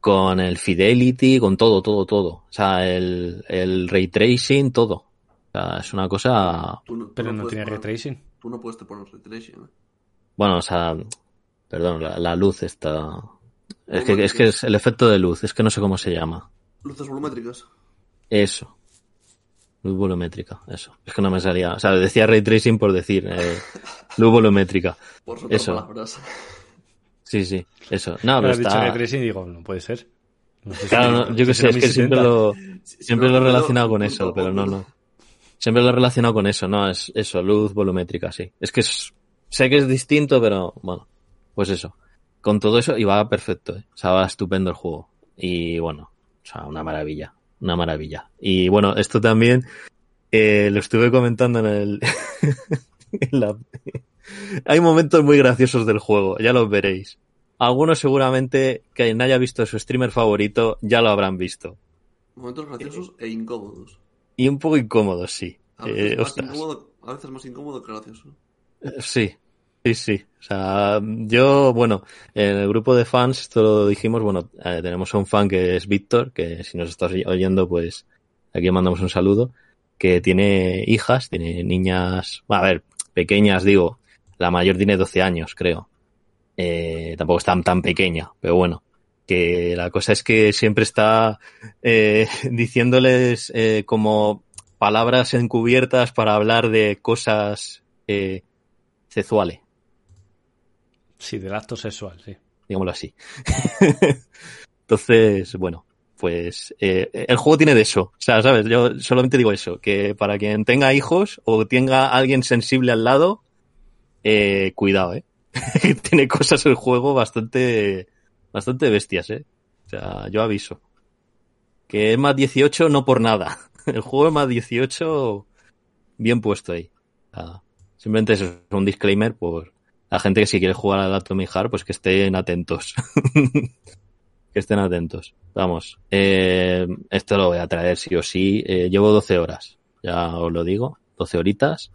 con el fidelity, con todo, todo, todo. O sea, el, el ray tracing, todo. O sea, es una cosa... Tú no, tú Pero no no tiene ray tracing. Tú no puedes te poner ray tracing. ¿eh? Bueno, o sea, perdón, la, la luz está... Es que, es que es el efecto de luz, es que no sé cómo se llama. Luces volumétricas. Eso. Luz volumétrica, eso. Es que no me salía. O sea, decía ray tracing por decir eh, luz volumétrica. Por Eso. palabras. Sí, sí, eso. No, pero has dicho está. tracing y digo, no puede ser. No sé si- Claro, no, yo que sé, es que siempre 1070. lo, siempre lo he relacionado con eso, pero no, no. Siempre lo he relacionado con eso, no, es eso, luz volumétrica, sí. Es que es, sé que es distinto, pero bueno, pues eso. Con todo eso, y va perfecto, ¿eh? o sea, va estupendo el juego. Y bueno, o sea, una maravilla, una maravilla. Y bueno, esto también, eh, lo estuve comentando en el, en la- hay momentos muy graciosos del juego, ya los veréis. Algunos seguramente que quien haya visto su streamer favorito ya lo habrán visto. Momentos graciosos e incómodos. Y un poco incómodos, sí. A veces, Eh, más incómodo, a veces más incómodo que gracioso. Eh, Sí, Sí, sí. O sea, yo, bueno, en el grupo de fans, esto lo dijimos, bueno, eh, tenemos a un fan que es Víctor, que si nos estás oyendo, pues aquí mandamos un saludo, que tiene hijas, tiene niñas, a ver, pequeñas, digo, la mayor tiene 12 años, creo. Eh, tampoco es tan, tan pequeña, pero bueno, que la cosa es que siempre está eh, diciéndoles eh, como palabras encubiertas para hablar de cosas eh, sexuales. Sí, del acto sexual, sí. Digámoslo así. Entonces, bueno, pues eh, el juego tiene de eso. O sea, ¿sabes? Yo solamente digo eso, que para quien tenga hijos o tenga alguien sensible al lado, eh, cuidado, ¿eh? tiene cosas el juego bastante, bastante bestias, ¿eh? O sea, yo aviso. Que es más 18 no por nada. El juego es más 18 bien puesto ahí. Sea, simplemente es un disclaimer por la gente que si quiere jugar al Atomic Heart, pues que estén atentos. que estén atentos. Vamos, eh, esto lo voy a traer sí o sí. Eh, llevo 12 horas, ya os lo digo, 12 horitas.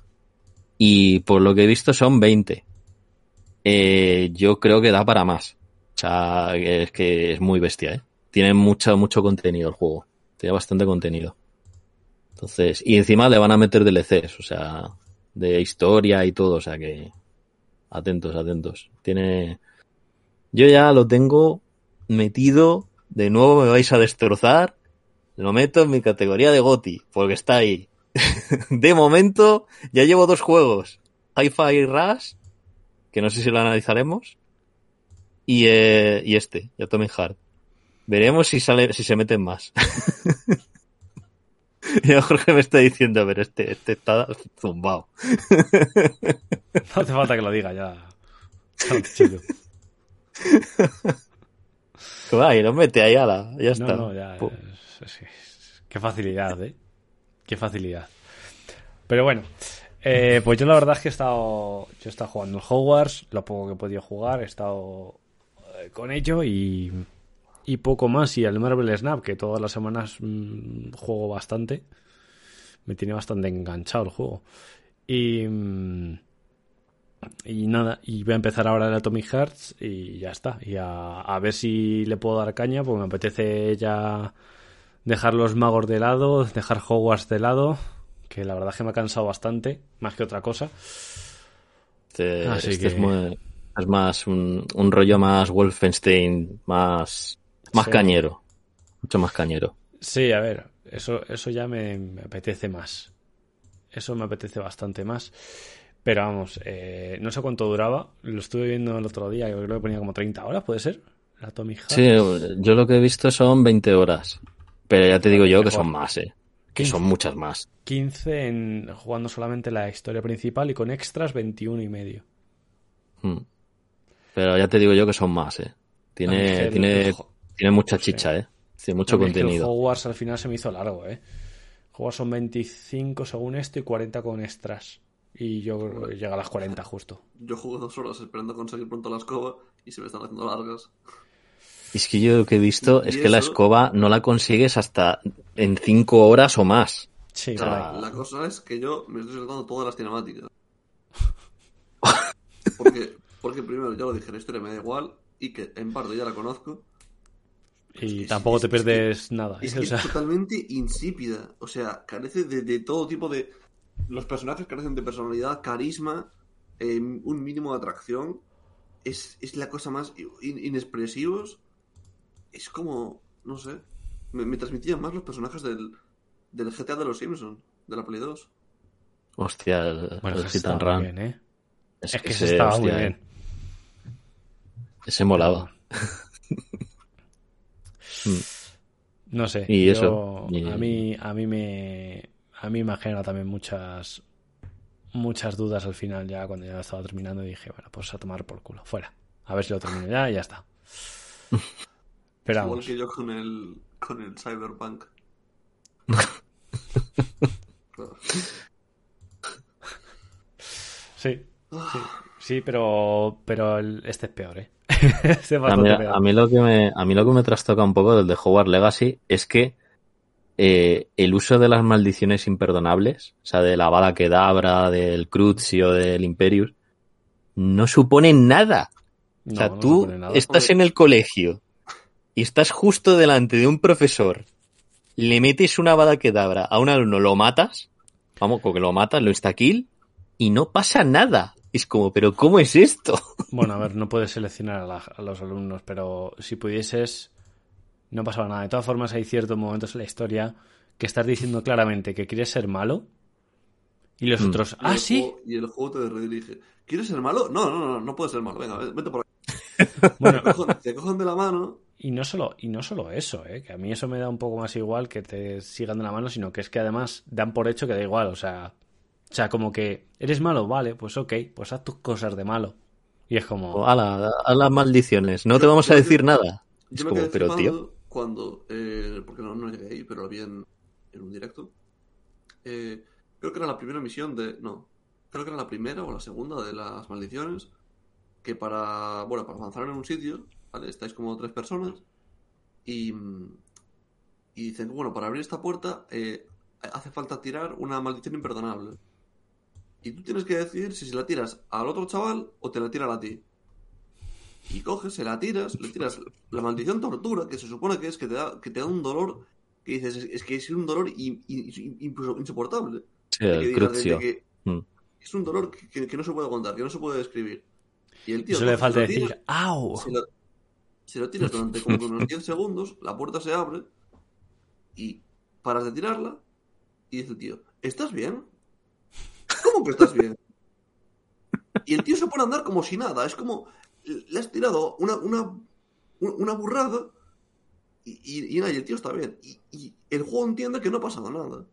Y por lo que he visto son 20. Eh, yo creo que da para más. O sea, es que es muy bestia, ¿eh? Tiene mucho, mucho contenido el juego. Tiene bastante contenido. Entonces, y encima le van a meter DLCs, o sea, de historia y todo, o sea que atentos, atentos. Tiene. Yo ya lo tengo metido. De nuevo me vais a destrozar. Lo meto en mi categoría de GOTI, porque está ahí. de momento, ya llevo dos juegos. Hi-Fi Rush, que no sé si lo analizaremos. Y, eh, y este, y Atomic Heart. Veremos si sale, si se meten más. y Jorge me está diciendo, a ver, este, este está zumbado. No hace falta que lo diga ya. Chico. y lo mete ahí, ala, ya está. No, no, ya. Es, es, qué facilidad, ¿eh? Qué facilidad. Pero bueno, eh, pues yo la verdad es que he estado, yo he estado jugando el Hogwarts, lo poco que he podido jugar, he estado eh, con ello y, y poco más. Y el Marvel Snap, que todas las semanas mmm, juego bastante, me tiene bastante enganchado el juego. Y, mmm, y nada, y voy a empezar ahora el Atomic Hearts y ya está. Y a, a ver si le puedo dar caña, porque me apetece ya dejar los magos de lado, dejar Hogwarts de lado, que la verdad es que me ha cansado bastante, más que otra cosa. Este, Así este que... es, muy, es, más un, un, rollo más Wolfenstein, más, más sí. cañero, mucho más cañero. Sí, a ver, eso, eso ya me, me, apetece más. Eso me apetece bastante más. Pero vamos, eh, no sé cuánto duraba, lo estuve viendo el otro día, yo creo que ponía como 30 horas, ¿puede ser? La Heart. Sí, yo lo que he visto son 20 horas. Pero ya te digo yo que son más, ¿eh? Que 15, son muchas más. 15 en, jugando solamente la historia principal y con extras 21 y medio. Hmm. Pero ya te digo yo que son más, ¿eh? Tiene, el, tiene, el, tiene mucha chicha, sí. ¿eh? Tiene mucho contenido. El Hogwarts al final se me hizo largo, ¿eh? Hogwarts son 25 según esto y 40 con extras. Y yo llega a las 40 justo. Yo jugué dos horas esperando conseguir pronto la escoba y se me están haciendo largas. Es que yo lo que he visto es que eso... la escoba no la consigues hasta en 5 horas o más. Sí, o sea, la cosa es que yo me estoy saltando todas las cinemáticas. Porque, porque primero, ya lo dije, la historia me da igual y que en parte ya la conozco. Y es, tampoco es, te pierdes que, nada. Es, que o sea... es totalmente insípida. O sea, carece de, de, todo tipo de. Los personajes carecen de personalidad, carisma, eh, un mínimo de atracción. Es, es la cosa más in, inexpresivos es como, no sé, me, me transmitían más los personajes del, del, GTA de los Simpsons, de la Play 2. Hostia, el, bueno, el Hit and Run. Bien, ¿eh? Es, es que ese, estaba hostia, muy bien. Ese molaba. no sé. Y yo, eso. Y... A mí, a mí me, a mí me genera también muchas, muchas dudas al final ya cuando ya estaba terminando y dije, bueno, pues a tomar por culo, fuera. A ver si lo termino ya y ya está. Esperamos. Igual que yo con el, con el Cyberpunk. sí, sí, sí, pero, pero el, este es peor, ¿eh? este es a, mí, peor. a, mí, lo que me, a mí lo que me trastoca un poco del de Hogwarts Legacy es que eh, el uso de las maldiciones imperdonables, o sea, de la bala que dabra, del Crucio, del Imperius, no supone nada. o sea, tú estás en el colegio y estás justo delante de un profesor, le metes una bada que dabra a un alumno, lo matas, vamos, con que lo matas, lo insta-kill, y no pasa nada. Es como, pero ¿cómo es esto? Bueno, a ver, no puedes seleccionar a, los alumnos, pero si pudieses, no pasaba nada. De todas formas, hay ciertos momentos en la historia que estás diciendo claramente que quieres ser malo y los mm. otros, ah, sí. y el juego te redirige. ¿Quieres ser malo? No, no, no, no puedes ser malo. Venga, vete por ahí. bueno, te cogen, de la mano. Y no solo, y no solo eso, ¿eh? que a mí eso me da un poco más igual que te sigan de la mano, sino que es que además dan por hecho que da igual, o sea, o sea, como que eres malo, vale, pues ok, pues haz tus cosas de malo. Y es como... A, las maldiciones, no te vamos a decir nada. Es como, pero tío... Cuando, eh, porque no, no llegué ahí, pero lo vi en, un directo. Eh, creo que era la primera misión de... No, creo que era la primera o la segunda de las maldiciones. Que para, bueno, para avanzar en un sitio, ¿vale? Estáis como tres personas. Y, y dicen, bueno, para abrir esta puerta eh, hace falta tirar una maldición imperdonable. Y tú tienes que decidir si se la tiras al otro chaval o te la tiran a ti. Y coges, se la tiras, le tiras la maldición tortura, que se supone que es que te da, que te da un dolor, que dices, es, que es un dolor insoportable. que mm. Es un dolor que, no se puede aguantar, que no se puede describir. Y el tío... Eso le falta decir, ¡au! Se lo, tiras durante como unos 10 segundos, la puerta se abre y paras de tirarla y dice el tío, ¿estás bien? ¿Cómo que estás bien? Y el tío se pone a andar como si nada. Es como, le has tirado una, una, una burrada y, y, nada, y el tío está bien. Y, el juego entiende que no ha pasado nada.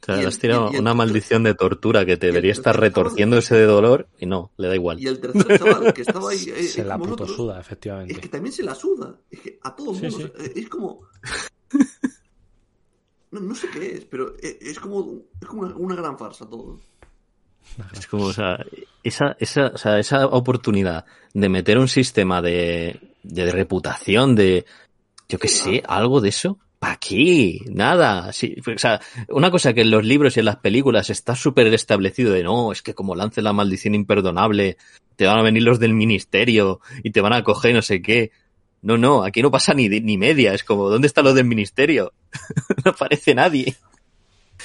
Claro, le has tirado una maldición de tortura que te debería estar retorciendo ese de dolor y no, le da igual. Y el tercer chaval que estaba ahí. Eh, se la puto suda, efectivamente. Es que también se la suda. Es que a todo mundo. Eh, es como. No, sé qué es, pero e, es como, es como una, gran farsa todo. Es como, o sea, esa, esa, o sea, esa oportunidad de meter un sistema de, de reputación, de, yo qué sé, algo de eso, ¿para qué? Nada. Sí, o sea, una cosa que en los libros y en las películas está súper establecido de no, es que como lance la maldición imperdonable, te van a venir los del ministerio y te van a coger no sé qué. No, no, aquí no pasa ni, ni media. Es como, ¿dónde está lo del ministerio? no aparece nadie.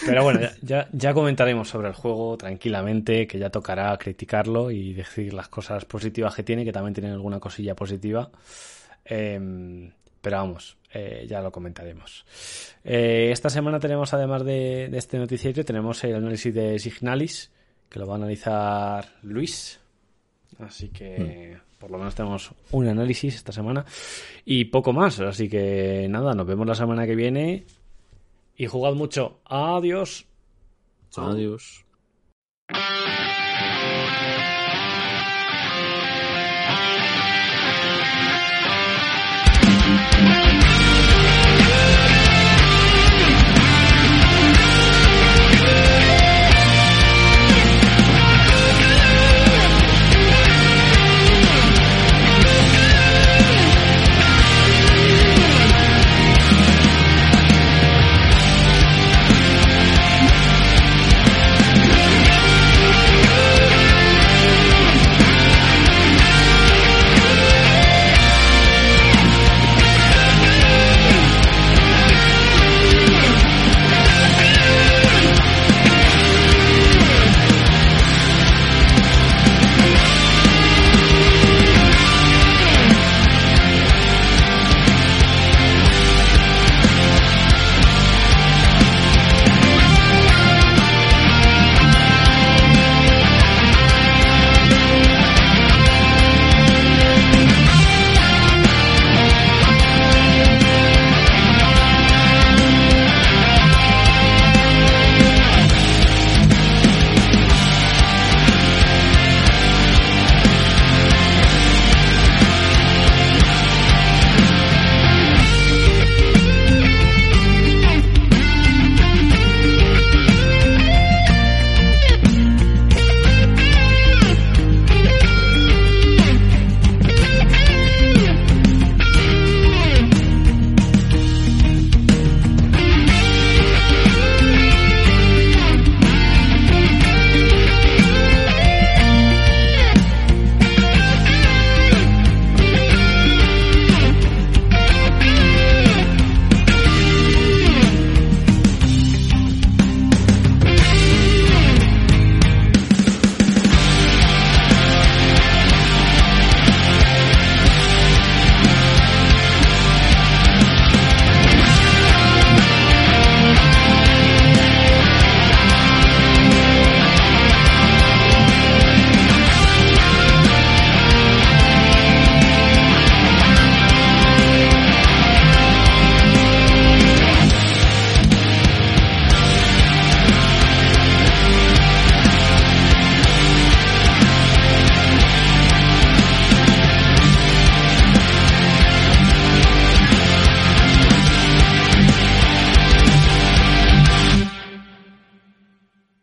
Pero bueno, ya, ya, comentaremos sobre el juego tranquilamente, que ya tocará criticarlo y decir las cosas positivas que tiene, que también tiene alguna cosilla positiva. Em, pero vamos, eh, ya lo comentaremos. Eh, esta semana tenemos, además de, este noticiario, tenemos el análisis de Signalis, que lo va a analizar Luis. Así que... Mm por lo menos tenemos un análisis esta semana y poco más. Así que nada, nos vemos la semana que viene y jugad mucho. Adiós. Adiós.